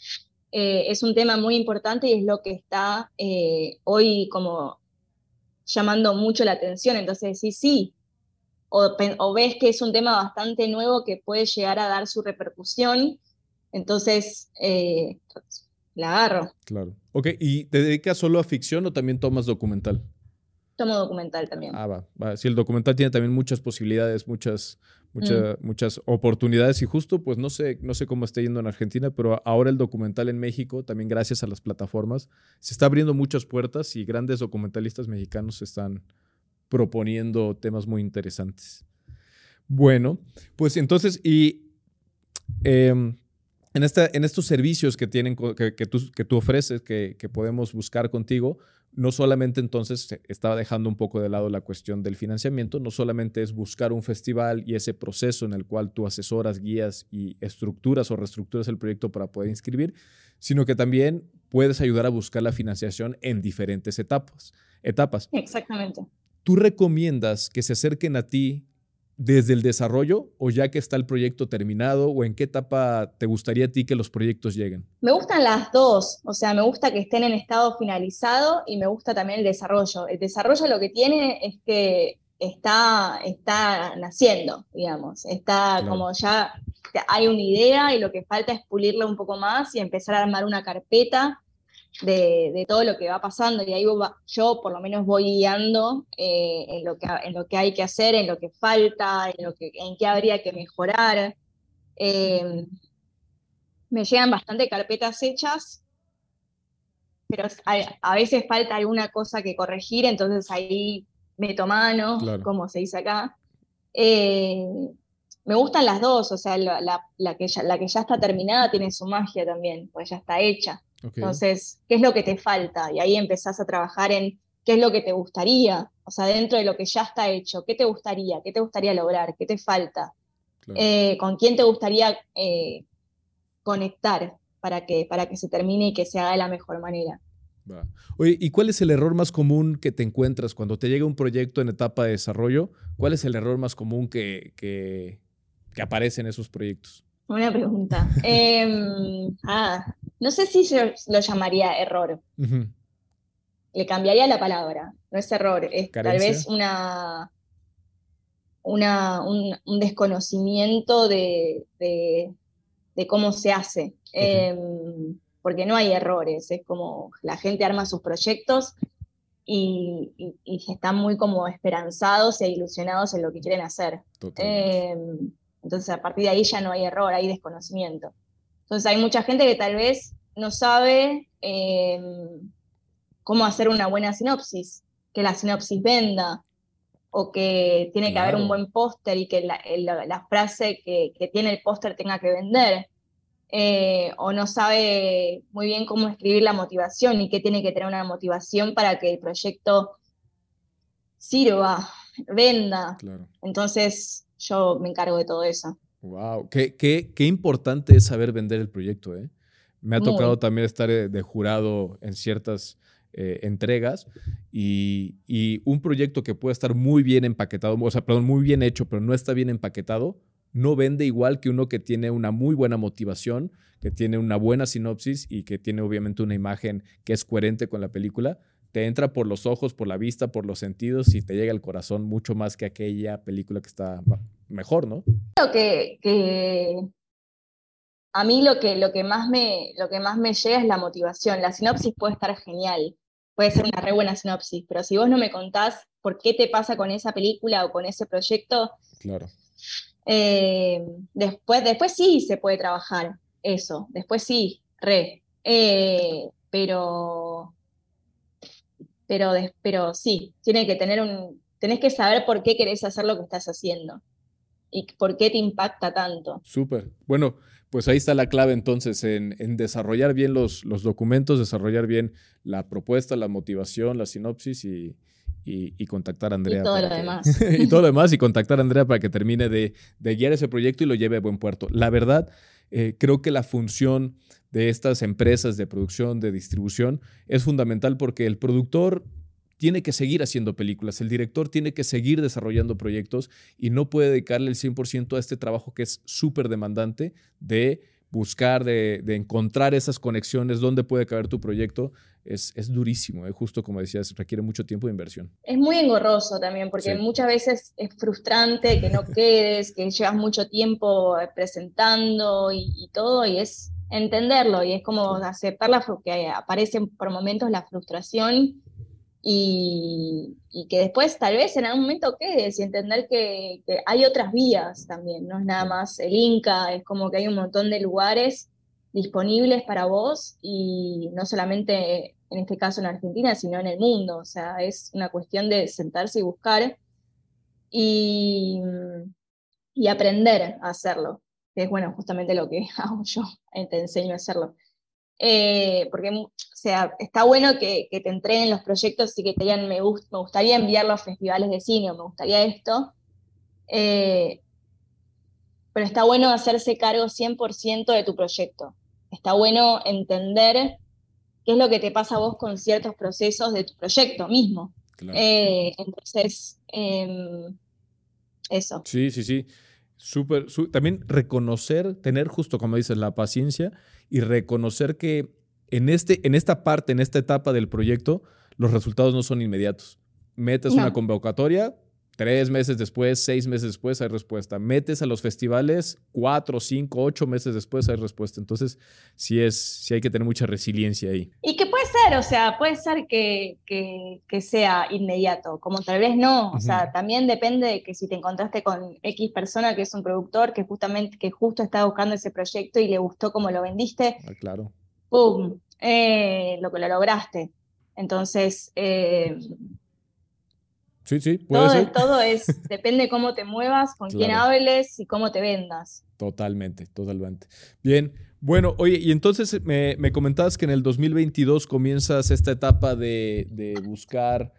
eh, es un tema muy importante y es lo que está eh, hoy como llamando mucho la atención. Entonces sí, sí, o, ves que es un tema bastante nuevo que puede llegar a dar su repercusión, entonces eh, la agarro. Claro. Ok, ¿y te dedicas solo a ficción o también tomas documental? Tomo documental también. Ah, va, va. Sí, el documental tiene también muchas posibilidades, muchas Mm. muchas oportunidades y justo, pues no sé, no sé cómo está yendo en Argentina, pero ahora el documental en México, también gracias a las plataformas, se está abriendo muchas puertas y grandes documentalistas mexicanos están proponiendo temas muy interesantes. Bueno, pues entonces, y em, en, esta, en estos servicios que, tienen, que, que, tú, que tú ofreces, que, que podemos buscar contigo, no solamente entonces estaba dejando un poco de lado la cuestión del financiamiento, no solamente es buscar un festival y ese proceso en el cual tú asesoras, guías y estructuras o reestructuras el proyecto para poder inscribir, sino que también puedes ayudar a buscar la financiación en diferentes etapas. etapas. Exactamente. ¿Tú recomiendas que se acerquen a ti desde el desarrollo o ya que está el proyecto terminado o en qué etapa te gustaría a ti que los proyectos lleguen? Me gustan las dos, o sea, me gusta que estén en estado finalizado y me gusta también el desarrollo. El desarrollo lo que tiene es que está, está naciendo, digamos, está como ya hay una idea y lo que falta es pulirla un poco más y empezar a armar una carpeta de, todo lo que va pasando y ahí yo por lo menos voy guiando eh, en, lo que, en lo que hay que hacer, en lo que falta, en, lo que, en qué habría que mejorar. Eh, me llegan bastante carpetas hechas, pero a, veces falta alguna cosa que corregir, entonces ahí meto mano, como se dice acá. Eh, me gustan las dos, o sea, la, que ya, la que ya está terminada tiene su magia también, pues ya está hecha. Entonces, ¿qué es lo que te falta? Y ahí empezás a trabajar en qué es lo que te gustaría, o sea, dentro de lo que ya está hecho, ¿qué te gustaría? ¿Qué te gustaría lograr? ¿Qué te falta? Eh, ¿Con quién te gustaría eh, conectar para que, para que se termine y que se haga de la mejor manera? Oye, ¿y cuál es el error más común que te encuentras cuando te llega un proyecto en etapa de desarrollo? ¿Cuál es el error más común que, que, que aparece en esos proyectos? Buena pregunta. Em, ah, no sé si yo lo llamaría error. Le cambiaría la palabra. No es error, es tal vez una, una un, desconocimiento de, cómo se hace. Em, porque no hay errores, es como la gente arma sus proyectos y, están muy como esperanzados e ilusionados en lo que quieren hacer. Em, entonces, a partir de ahí ya no hay error, hay desconocimiento. Entonces, hay mucha gente que tal vez no sabe em, cómo hacer una buena sinopsis, que la sinopsis venda, o que tiene que haber un buen póster y que la, frase que, tiene el póster tenga que vender. Eh, o no sabe muy bien cómo escribir la motivación y que tiene que tener una motivación para que el proyecto sirva. venda. Entonces yo me encargo de todo eso. Wow, qué, qué, qué importante es saber vender el proyecto, ¿eh? Me ha tocado también estar eh, de jurado en ciertas eh, entregas y, y, un proyecto que puede estar muy bien empaquetado, o sea, perdón, muy bien hecho, pero no está bien empaquetado, no vende igual que uno que tiene una muy buena motivación, que tiene una buena sinopsis y que tiene obviamente una imagen que es coherente con la película. Te entra por los ojos, por la vista, por los sentidos y te llega al corazón mucho más que aquella película que está mejor, ¿no? Creo que, que a mí lo que, lo, que más me, lo que más me llega es la motivación. La sinopsis puede estar genial, puede ser una re buena sinopsis, pero si vos no me contás por qué te pasa con esa película o con ese proyecto, claro. Eh, después, después sí se puede trabajar eso, después sí, re. Eh, pero, pero, pero sí, tiene que tener un, tenés que saber por qué querés hacer lo que estás haciendo y por qué te impacta tanto. Súper. Bueno, pues ahí está la clave entonces en, desarrollar bien los, los, documentos, desarrollar bien la propuesta, la motivación, la sinopsis y, y, contactar a Andrea. Y todo lo demás. y todo lo demás y contactar a Andrea para que termine de, guiar ese proyecto y lo lleve a buen puerto. La verdad, eh, creo que la función de estas empresas de producción, de distribución, es fundamental porque el productor tiene que seguir haciendo películas, el director tiene que seguir desarrollando proyectos y no puede dedicarle el 100% a este trabajo que es súper demandante de buscar, de, encontrar esas conexiones, dónde puede caber tu proyecto, es, es durísimo, ¿eh? justo como decías, requiere mucho tiempo de inversión. Es muy engorroso también, porque muchas veces es frustrante que no quedes, que llevas mucho tiempo presentando y, todo, y es entenderlo, y es como aceptar la, que aparece por momentos la frustración y, que después tal vez en algún momento quedes y entender que, hay otras vías también, no es nada más el Inca, es como que hay un montón de lugares disponibles para vos y no solamente en este caso en Argentina, sino en el mundo, o sea, es una cuestión de sentarse y buscar y, y aprender a hacerlo, que es bueno, justamente lo que hago yo, te enseño a hacerlo. Eh, porque sea, está bueno que, te entreguen los proyectos y que te digan, me, me gustaría enviarlo a festivales de cine o me gustaría esto, eh, pero está bueno hacerse cargo 100% de tu proyecto. Está bueno entender qué es lo que te pasa a vos con ciertos procesos de tu proyecto mismo. Eh, entonces, em, eso. Sí, sí, sí. Súper, también reconocer, tener justo como dices, la paciencia y reconocer que en, este, en esta parte, en esta etapa del proyecto, los resultados no son inmediatos. Metes una convocatoria, Tres meses después, seis meses después hay respuesta. Metes a los festivales, cuatro, cinco, ocho meses después hay respuesta. Entonces, sí, es, sí hay que tener mucha resiliencia ahí. Y que puede ser, o sea, puede ser que, que, sea inmediato, como tal vez no. O sea, también depende de que si te encontraste con X persona que es un productor que justamente, que justo estaba buscando ese proyecto y le gustó cómo lo vendiste. Ah, claro. ¡Pum! Eh, lo que lo lograste. Entonces, eh, Sí, sí, puede todo, ser. Todo es, depende cómo te muevas, con quién hables y cómo te vendas. Totalmente, totalmente. Bien, bueno, oye, y entonces me, me comentabas que en el 2022 comienzas esta etapa de, de buscar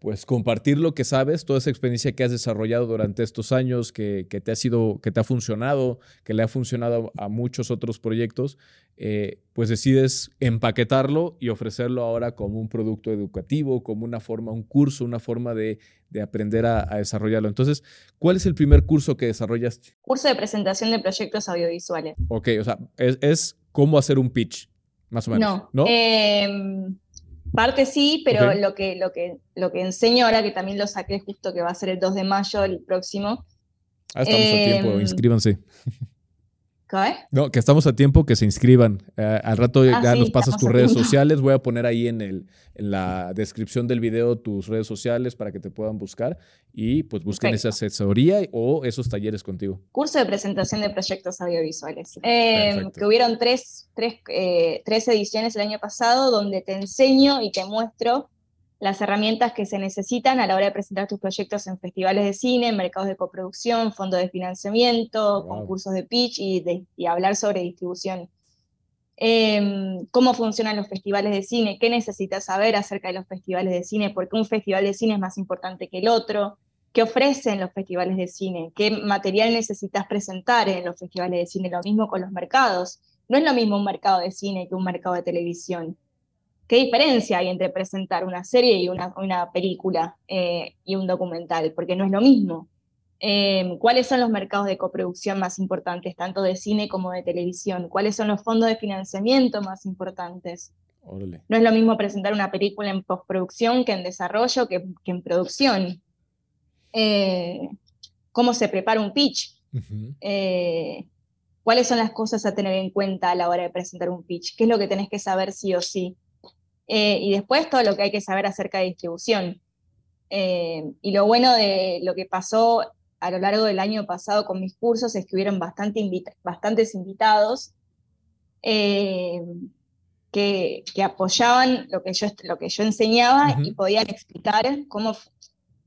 pues compartir lo que sabes, toda esa experiencia que has desarrollado durante estos años, que, te ha sido, que te ha funcionado, que le ha funcionado a muchos otros proyectos, eh, pues decides empaquetarlo y ofrecerlo ahora como un producto educativo, como una forma, un curso, una forma de, aprender a, desarrollarlo. Entonces, ¿cuál es el primer curso que desarrollaste? Curso de presentación de proyectos audiovisuales. Ok, o sea, es, cómo hacer un pitch, más o menos. No. ¿no? Em, Parte sí, pero lo, que, lo, que, lo que enseño ahora, que también lo saqué justo que va a ser el 2 de mayo, el próximo. Ah, estamos a tiempo, em, inscríbanse. ¿Qué? No, que estamos a tiempo que se inscriban. Eh, al rato ah, ya nos pasas tus redes sociales. Voy a poner ahí en, el, en la descripción del video tus redes sociales para que te puedan buscar y pues busquen esa asesoría o esos talleres contigo. Curso de presentación de proyectos audiovisuales. Em, que hubieron tres, tres, eh, tres ediciones el año pasado donde te enseño y te muestro las herramientas que se necesitan a la hora de presentar tus proyectos en festivales de cine, en mercados de coproducción, fondos de financiamiento, concursos de pitch y, hablar sobre distribución. Em, cómo funcionan los festivales de cine, qué necesitas saber acerca de los festivales de cine, por qué un festival de cine es más importante que el otro, qué ofrecen los festivales de cine, qué material necesitas presentar en los festivales de cine, lo mismo con los mercados. No es lo mismo un mercado de cine que un mercado de televisión. ¿Qué diferencia hay entre presentar una serie y una, una película eh, y un documental? Porque no es lo mismo. Eh, ¿Cuáles son los mercados de coproducción más importantes, tanto de cine como de televisión? ¿Cuáles son los fondos de financiamiento más importantes? No es lo mismo presentar una película en postproducción que en desarrollo, que, en producción. Eh, ¿Cómo se prepara un pitch? ¿Cuáles son las cosas a tener en cuenta a la hora de presentar un pitch? ¿Qué es lo que tenés que saber sí o sí? Eh, y después todo lo que hay que saber acerca de distribución. Eh, y lo bueno de lo que pasó a lo largo del año pasado con mis cursos es que hubieron bastante bastantes invitados eh, que, apoyaban lo que yo, lo que yo enseñaba y podían explicar cómo...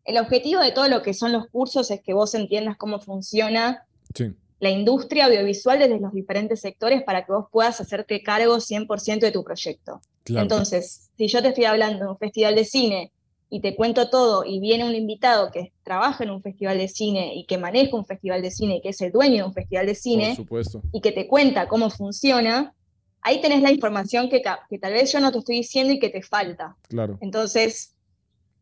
El objetivo de todo lo que son los cursos es que vos entiendas cómo funciona sí la industria audiovisual desde los diferentes sectores para que vos puedas hacerte cargo 100% de tu proyecto. Entonces, si yo te estoy hablando de un festival de cine y te cuento todo y viene un invitado que trabaja en un festival de cine y que maneja un festival de cine y que es el dueño de un festival de cine y que te cuenta cómo funciona, ahí tenés la información que, que tal vez yo no te estoy diciendo y que te falta. Claro. Entonces,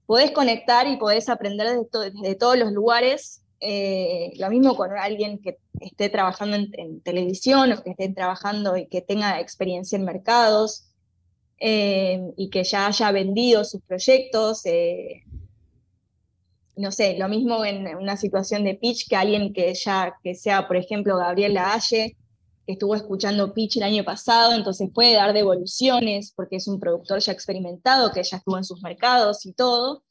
podés conectar y podés aprender desde, desde todos los lugares eh, lo mismo con alguien que esté trabajando en, televisión o que esté trabajando y que tenga experiencia en mercados eh, y que ya haya vendido sus proyectos. Eh, no sé, lo mismo en una situación de pitch que alguien que ya, que sea, por ejemplo, Gabriel Laalle, que estuvo escuchando pitch el año pasado, entonces puede dar devoluciones porque es un productor ya experimentado, que ya estuvo en sus mercados y todo.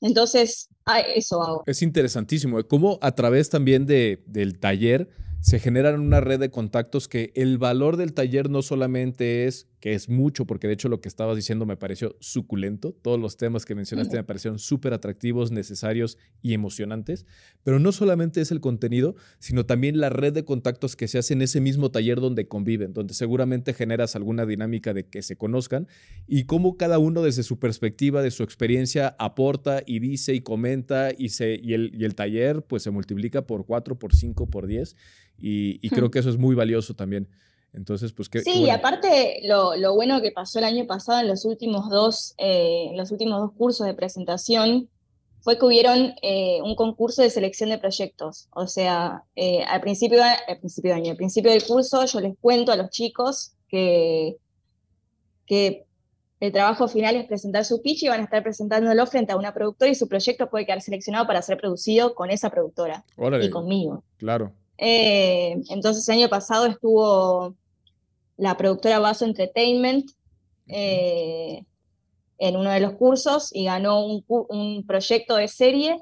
Entonces, eso hago. Es interesantísimo. Cómo a través también de, del taller se generan una red de contactos que el valor del taller no solamente es, que es mucho, porque de hecho lo que estabas diciendo me pareció suculento, todos los temas que mencionaste me parecieron súper atractivos, necesarios y emocionantes, pero no solamente es el contenido, sino también la red de contactos que se hace en ese mismo taller donde conviven, donde seguramente generas alguna dinámica de que se conozcan y cómo cada uno desde su perspectiva, de su experiencia, aporta y dice y comenta y, se, y, el, y el taller pues se multiplica por cuatro, por cinco, por diez y, creo que eso es muy valioso también. Entonces, pues que... Sí, aparte lo, bueno que pasó el año pasado en los últimos dos, eh, los últimos dos cursos de presentación fue que hubieron eh, un concurso de selección de proyectos. O sea, eh, al, principio, al principio de año, al principio del curso yo les cuento a los chicos que, que el trabajo final es presentar su pitch y van a estar presentándolo frente a una productora y su proyecto puede quedar seleccionado para ser producido con esa productora y conmigo. Claro. Eh, entonces el año pasado estuvo la productora Vaso Entertainment eh, en uno de los cursos y ganó un, proyecto de serie.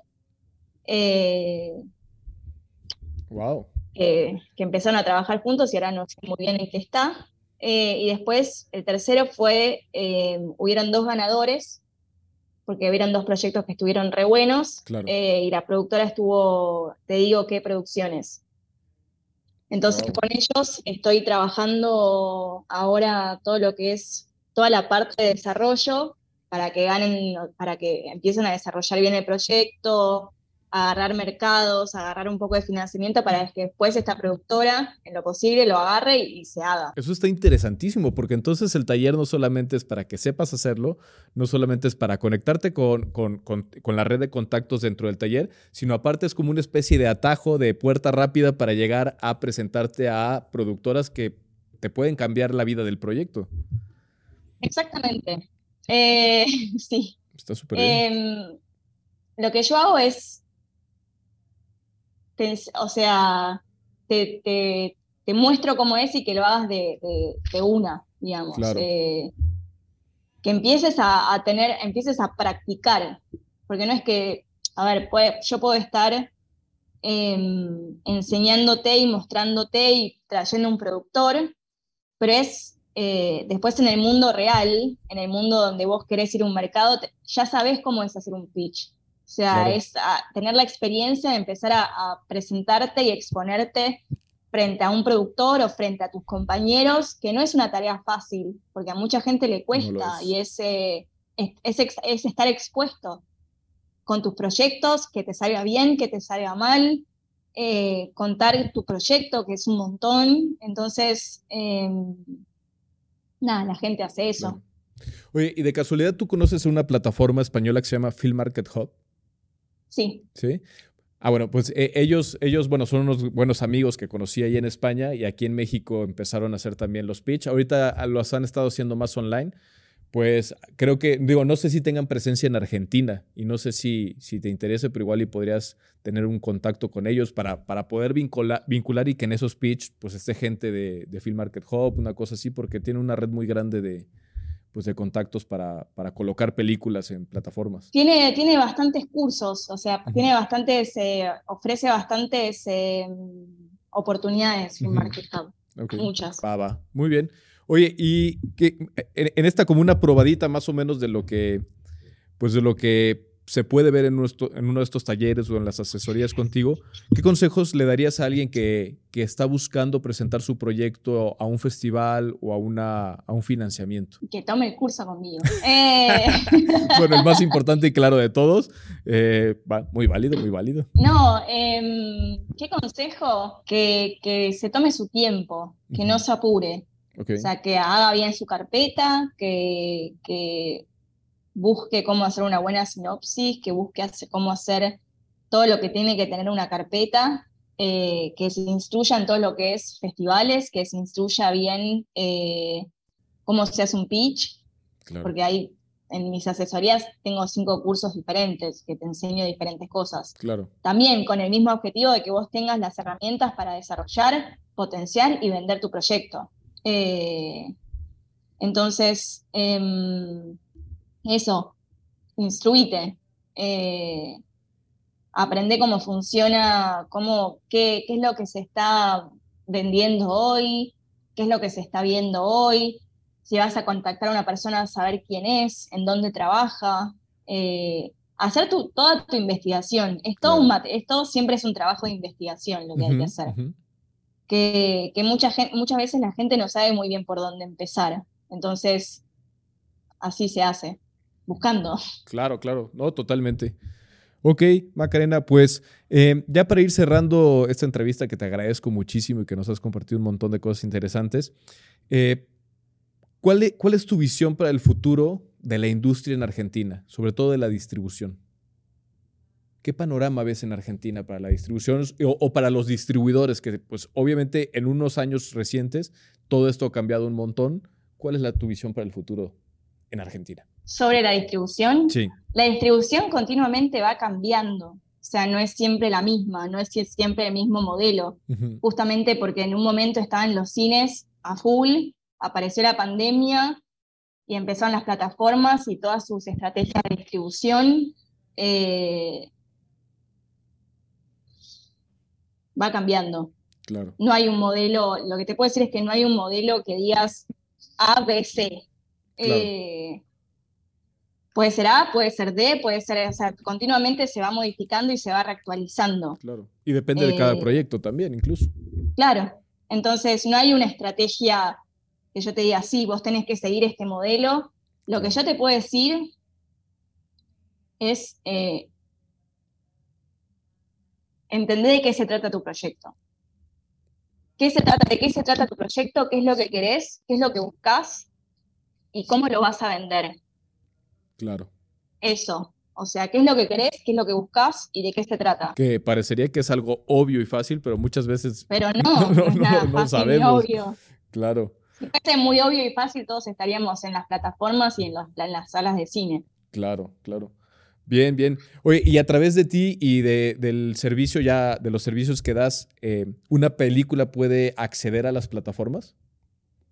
wow. Eh, que empezaron a trabajar juntos y ahora no sé muy bien en qué está. y después el tercero fue, hubieron dos ganadores, porque hubieron dos proyectos que estuvieron re buenos, y la productora estuvo, te digo qué producciones, entonces con ellos estoy trabajando ahora todo lo que es toda la parte de desarrollo para que ganen, para que empiecen a desarrollar bien el proyecto, agarrar mercados, agarrar un poco de financiamiento para que después esta productora, en lo posible, lo agarre y, se haga. Eso está interesantísimo, porque entonces el taller no solamente es para que sepas hacerlo, no solamente es para conectarte con, con, con, la red de contactos dentro del taller, sino aparte es como una especie de atajo, de puerta rápida para llegar a presentarte a productoras que te pueden cambiar la vida del proyecto. Exactamente. Eh, sí. Está súper bien. Em, lo que yo hago es o sea, te, muestro cómo es y que lo hagas de, una, digamos. Eh, que empieces a, tener, empieces a practicar, porque no es que, a ver, yo puedo estar em, enseñándote y mostrándote y trayendo un productor, pero es eh, después en el mundo real, en el mundo donde vos querés ir a un mercado, ya sabes cómo es hacer un pitch. O sea, es tener la experiencia de empezar a, presentarte y exponerte frente a un productor o frente a tus compañeros, que no es una tarea fácil, porque a mucha gente le cuesta y es, es, estar expuesto. con tus proyectos, que te salga bien, que te salga mal, eh, contar tu proyecto, que es un montón. Entonces, em, nada, la gente hace eso. Oye, ¿y de casualidad tú conoces una plataforma española que se llama Film Market Hub? Sí. Sí. Ah, bueno, pues eh, ellos, ellos, bueno, son unos buenos amigos que conocí ahí en España y aquí en México empezaron a hacer también los pitch. Ahorita los han estado haciendo más online. Pues creo que, digo, no sé si tengan presencia en Argentina y no sé si, si te interese, pero igual y podrías tener un contacto con ellos para, para poder vincular, vincular y que en esos pitch pues esté gente de, de Film Market Hub, una cosa así, porque tiene una red muy grande de, pues, de contactos para, para, colocar películas en plataformas. Tiene, tiene bastantes cursos, o sea, tiene bastantes, eh, ofrece bastantes eh, oportunidades en Market Hub. Muchas. Va, Muy bien. Oye, y que en, en, esta como una probadita más o menos de lo que, pues de lo que se puede ver en, en, uno de estos talleres o en las asesorías contigo, ¿qué consejos le darías a alguien que, que está buscando presentar su proyecto a un festival o a, una, a un financiamiento? Que tome el curso conmigo. Eh. bueno, el más importante y claro de todos. Eh, muy válido, muy válido. No, eh, ¿qué consejo? Que, que, se tome su tiempo, que no se apure. O sea, que haga bien su carpeta, que, que busque cómo hacer una buena sinopsis, que busque cómo hacer todo lo que tiene que tener una carpeta, eh, que se instruya en todo lo que es festivales, que se instruya bien eh, cómo se hace un pitch, porque hay en mis asesorías tengo cinco cursos diferentes que te enseño diferentes cosas. Claro. También con el mismo objetivo de que vos tengas las herramientas para desarrollar, potenciar y vender tu proyecto. Eh, entonces, em, eso, instruite, eh, aprende cómo funciona, cómo, qué, qué, es lo que se está vendiendo hoy, qué es lo que se está viendo hoy, si vas a contactar a una persona, saber quién es, en dónde trabaja, eh, hacer tu, toda tu investigación. Es todo, un, esto siempre es un trabajo de investigación lo que hay que hacer. Que, que mucha gente, muchas veces la gente no sabe muy bien por dónde empezar. Entonces, así se hace buscando. Claro, claro, no, totalmente. Ok, Macarena, pues eh, ya para ir cerrando esta entrevista que te agradezco muchísimo y que nos has compartido un montón de cosas interesantes, eh, ¿cuál, es, ¿cuál es tu visión para el futuro de la industria en Argentina, sobre todo de la distribución? ¿Qué panorama ves en Argentina para la distribución o, para los distribuidores? Que pues obviamente en unos años recientes todo esto ha cambiado un montón. ¿Cuál es la, tu visión para el futuro en Argentina? Sobre la distribución. Sí. La distribución continuamente va cambiando. O sea, no es siempre la misma, no es siempre el mismo modelo. Justamente porque en un momento estaban los cines a full, apareció la pandemia y empezaron las plataformas y todas sus estrategias de distribución. Eh, va cambiando. Claro. No hay un modelo, lo que te puedo decir es que no hay un modelo que digas A, B, C. Eh, puede ser A, puede ser D, puede ser, o sea, continuamente se va modificando y se va reactualizando. Claro. Y depende de cada eh, proyecto también, incluso. Claro. Entonces, no hay una estrategia que yo te diga, sí, vos tenés que seguir este modelo. Lo que yo te puedo decir es eh, entender de qué se trata tu proyecto. ¿Qué se trata, ¿De qué se trata tu proyecto? ¿Qué es lo que querés? ¿Qué es lo que buscas? y cómo lo vas a vender. Claro. Eso. O sea, ¿qué es lo que querés? ¿Qué es lo que buscas? ¿Y de qué se trata? Que parecería que es algo obvio y fácil, pero muchas veces. Pero no, no, no, no, sabemos. obvio. Claro. Si fuese muy obvio y fácil, todos estaríamos en las plataformas y en, las salas de cine. Claro, claro. Bien, bien. Oye, y a través de ti y de, del servicio ya, de los servicios que das, eh, ¿una película puede acceder a las plataformas?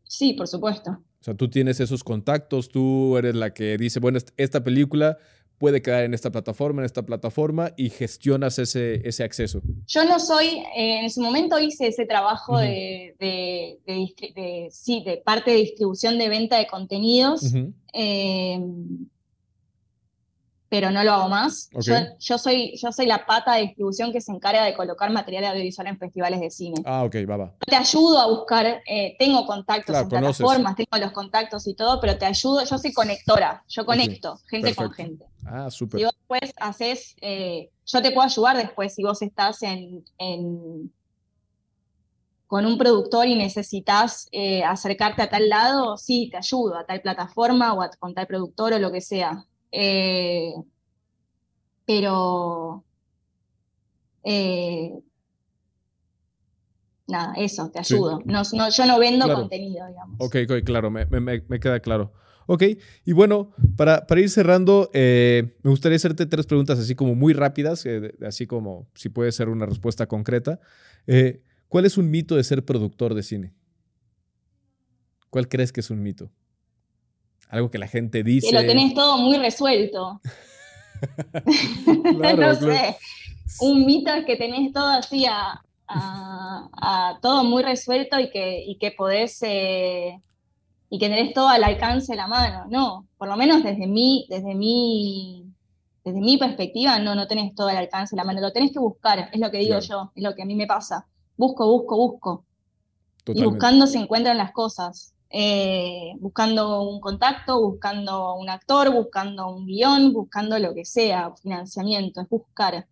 Sí, por supuesto. O sea, tú tienes esos contactos, tú eres la que dice, bueno, esta película puede quedar en esta plataforma, en esta plataforma y gestionas ese, ese acceso. Yo no soy, eh, en su momento hice ese trabajo de, de, sí, de parte de distribución de venta de contenidos, pero no lo hago más. Yo, soy, yo soy la pata de distribución que se encarga de colocar material audiovisual en festivales de cine. Ah, ok, va, va. Te ayudo a buscar, eh, tengo contactos en plataformas, tengo los contactos y todo, pero te ayudo, yo soy conectora, yo conecto gente con gente. Ah, súper. Y vos después haces, eh, yo te puedo ayudar después si vos estás en, con un productor y necesitas eh, acercarte a tal lado, sí, te ayudo, a tal plataforma o con tal productor o lo que sea. Eh, pero eh, nada, eso, te ayudo. yo no vendo contenido, digamos. Ok, claro, me, queda claro. Ok, y bueno, para, para ir cerrando, eh, me gustaría hacerte tres preguntas así como muy rápidas, así como si puede ser una respuesta concreta. ¿Cuál es un mito de ser productor de cine? ¿Cuál crees que es un mito? Algo que la gente dice. Que lo tenés todo muy resuelto. no sé. Un mito es que tenés todo así a, todo muy resuelto y que, y que podés eh, y que tenés todo al alcance de la mano. No, por lo menos desde mi, desde mi, desde mi perspectiva, no, no tenés todo al alcance de la mano. Lo tenés que buscar, es lo que digo yo, es lo que a mí me pasa. Busco, busco, busco. Y buscando se encuentran las cosas. Eh, buscando un contacto, buscando un actor, buscando un guion, buscando lo que sea, financiamiento, es buscar.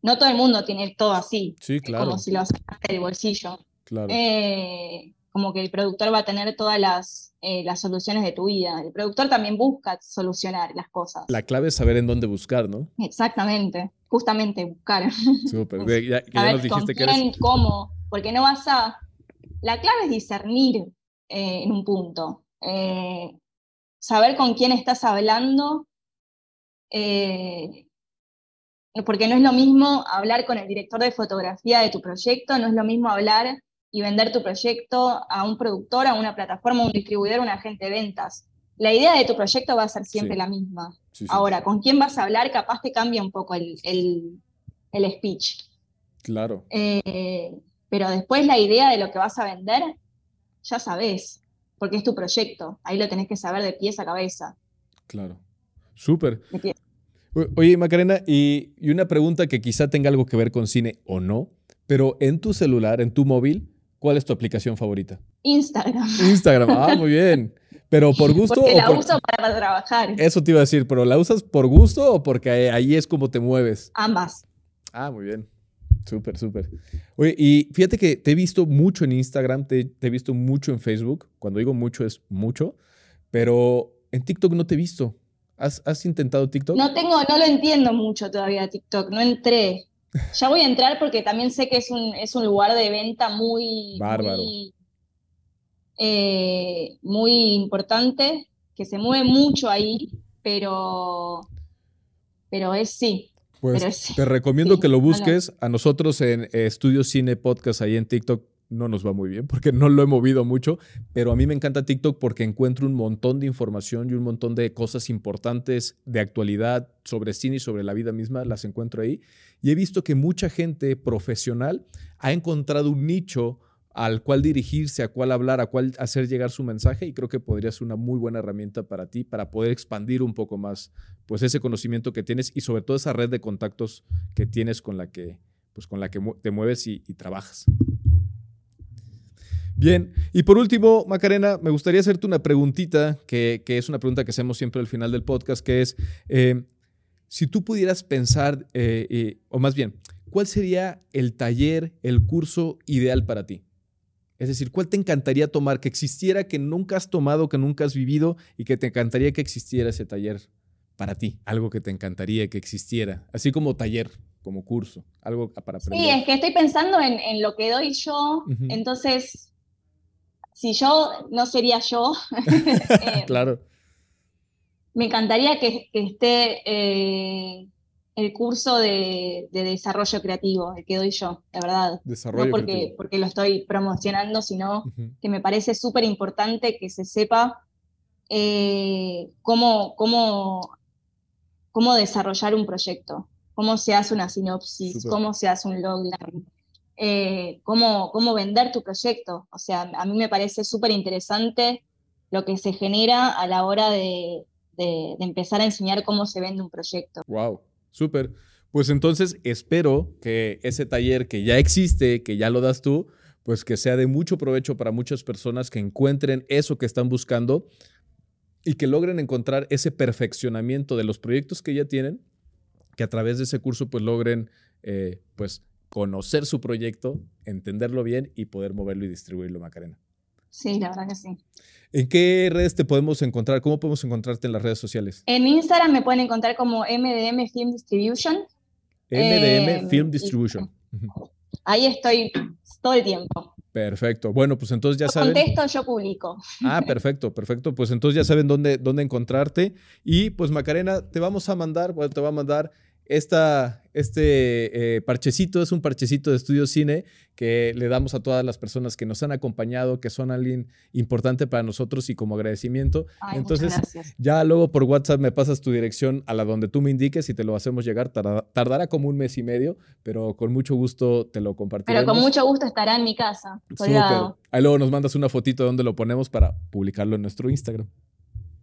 No todo el mundo tiene todo así, sí, claro. como si lo sacaste del bolsillo. Eh, como que el productor va a tener todas las, eh, las soluciones de tu vida. El productor también busca solucionar las cosas. La clave es saber en dónde buscar, ¿no? Exactamente, justamente buscar. Súper, ya, ya nos dijiste que eres... cómo, porque no vas a... La clave es discernir eh, en un punto. Eh, saber con quién estás hablando, eh, porque no es lo mismo hablar con el director de fotografía de tu proyecto, no es lo mismo hablar y vender tu proyecto a un productor, a una plataforma, a un distribuidor, a un agente de ventas. La idea de tu proyecto va a ser siempre la misma. Ahora, con quién vas a hablar, capaz te cambia un poco el, el speech. Claro. pero después la idea de lo que vas a vender ya sabes, porque es tu proyecto. Ahí lo tenés que saber de pies a cabeza. Claro. Súper. Oye, Macarena, y, una pregunta que quizá tenga algo que ver con cine o no, pero en tu celular, en tu móvil, ¿cuál es tu aplicación favorita? Instagram. Instagram, ah, muy bien. ¿Pero por gusto? Porque la uso para trabajar. Eso te iba a decir, ¿pero la usas por gusto o porque ahí es como te mueves? Ambas. Ah, muy bien. Súper, súper. Oye, y fíjate que te he visto mucho en Instagram, te, he visto mucho en Facebook. Cuando digo mucho es mucho, pero en TikTok no te he visto. ¿Has, intentado TikTok? No tengo, no lo entiendo mucho todavía TikTok, no entré. Ya voy a entrar porque también sé que es un, es un lugar de venta muy, Bárbaro. Eh, muy, importante, que se mueve mucho ahí, pero, pero es sí, pues te recomiendo que lo busques. A nosotros en eh, Estudio Cine Podcast ahí en TikTok no nos va muy bien porque no lo he movido mucho, pero a mí me encanta TikTok porque encuentro un montón de información y un montón de cosas importantes de actualidad sobre cine y sobre la vida misma, las encuentro ahí. Y he visto que mucha gente profesional ha encontrado un nicho al cual dirigirse, a cuál hablar, a cuál hacer llegar su mensaje y creo que podría ser una muy buena herramienta para ti para poder expandir un poco más pues ese conocimiento que tienes y sobre todo esa red de contactos que tienes con la que pues con la que te mueves y, trabajas. Bien, y por último, Macarena, me gustaría hacerte una preguntita, que, es una pregunta que hacemos siempre al final del podcast, que es, eh, si tú pudieras pensar, eh, o más bien, ¿cuál sería el taller, el curso ideal para ti? Es decir, ¿cuál te encantaría tomar que existiera, que nunca has tomado, que nunca has vivido y que te encantaría que existiera ese taller para ti? Algo que te encantaría que existiera, así como taller, como curso, algo para aprender. Sí, es que estoy pensando en, lo que doy yo, entonces, si yo no sería yo, eh, claro. Me encantaría que, esté... Eh, el curso de, desarrollo creativo, el que doy yo, la verdad. Desarrollo no porque, porque lo estoy promocionando, sino que me parece súper importante que se sepa eh, cómo, cómo, cómo desarrollar un proyecto, cómo se hace una sinopsis, cómo se hace un logline, eh, cómo, cómo vender tu proyecto. O sea, a mí me parece súper interesante lo que se genera a la hora de, de, empezar a enseñar cómo se vende un proyecto. Wow, súper. Pues entonces espero que ese taller que ya existe, que ya lo das tú, pues que sea de mucho provecho para muchas personas que encuentren eso que están buscando y que logren encontrar ese perfeccionamiento de los proyectos que ya tienen, que a través de ese curso pues logren eh, pues conocer su proyecto, entenderlo bien y poder moverlo y distribuirlo, Macarena. Sí, la verdad que sí. ¿En qué redes te podemos encontrar? ¿Cómo podemos encontrarte en las redes sociales? En Instagram me pueden encontrar como MDM Film Distribution. MDM eh, Film Distribution. Ahí estoy todo el tiempo. Perfecto. Bueno, pues entonces ya yo saben. Contesto, yo publico. Ah, perfecto, perfecto. Pues entonces ya saben dónde, dónde encontrarte. Y pues Macarena, te vamos a mandar, bueno, te va a mandar esta, este eh, parchecito es un parchecito de estudio cine que le damos a todas las personas que nos han acompañado, que son alguien importante para nosotros y como agradecimiento. Entonces, ya luego por WhatsApp me pasas tu dirección a la donde tú me indiques y te lo hacemos llegar. tardará como un mes y medio, pero con mucho gusto te lo compartiremos. Pero con mucho gusto estará en mi casa. Ahí luego nos mandas una fotito de donde lo ponemos para publicarlo en nuestro Instagram.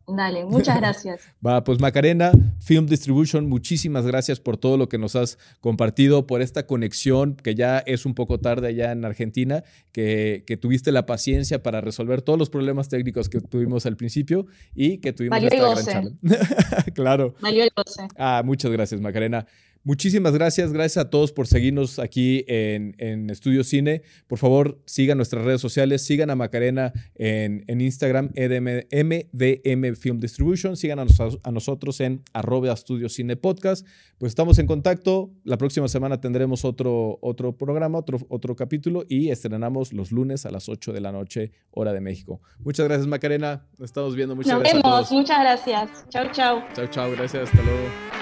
Dale, muchas gracias. Va, pues Macarena, Film Distribution, muchísimas gracias por todo lo que nos has compartido, por esta conexión que ya es un poco tarde allá en Argentina, que, tuviste la paciencia para resolver todos los problemas técnicos que tuvimos al principio y que tuvimos esta gran charla. claro. Valió el goce. Ah, muchas gracias, Macarena. Muchísimas gracias, gracias a todos por seguirnos aquí en, Estudio Cine. Por favor, sigan nuestras redes sociales, sigan a Macarena en, Instagram, EDM, MDM Film Distribution, sigan a, nosotros en arroba Estudio Cine Podcast. Pues estamos en contacto, la próxima semana tendremos otro, otro programa, otro, otro capítulo y estrenamos los lunes a las 8 de la noche, hora de México. Muchas gracias Macarena, nos estamos viendo, muchas Nos gracias. Vemos. Muchas gracias. Chao, chao. Chao, chao, gracias, hasta luego.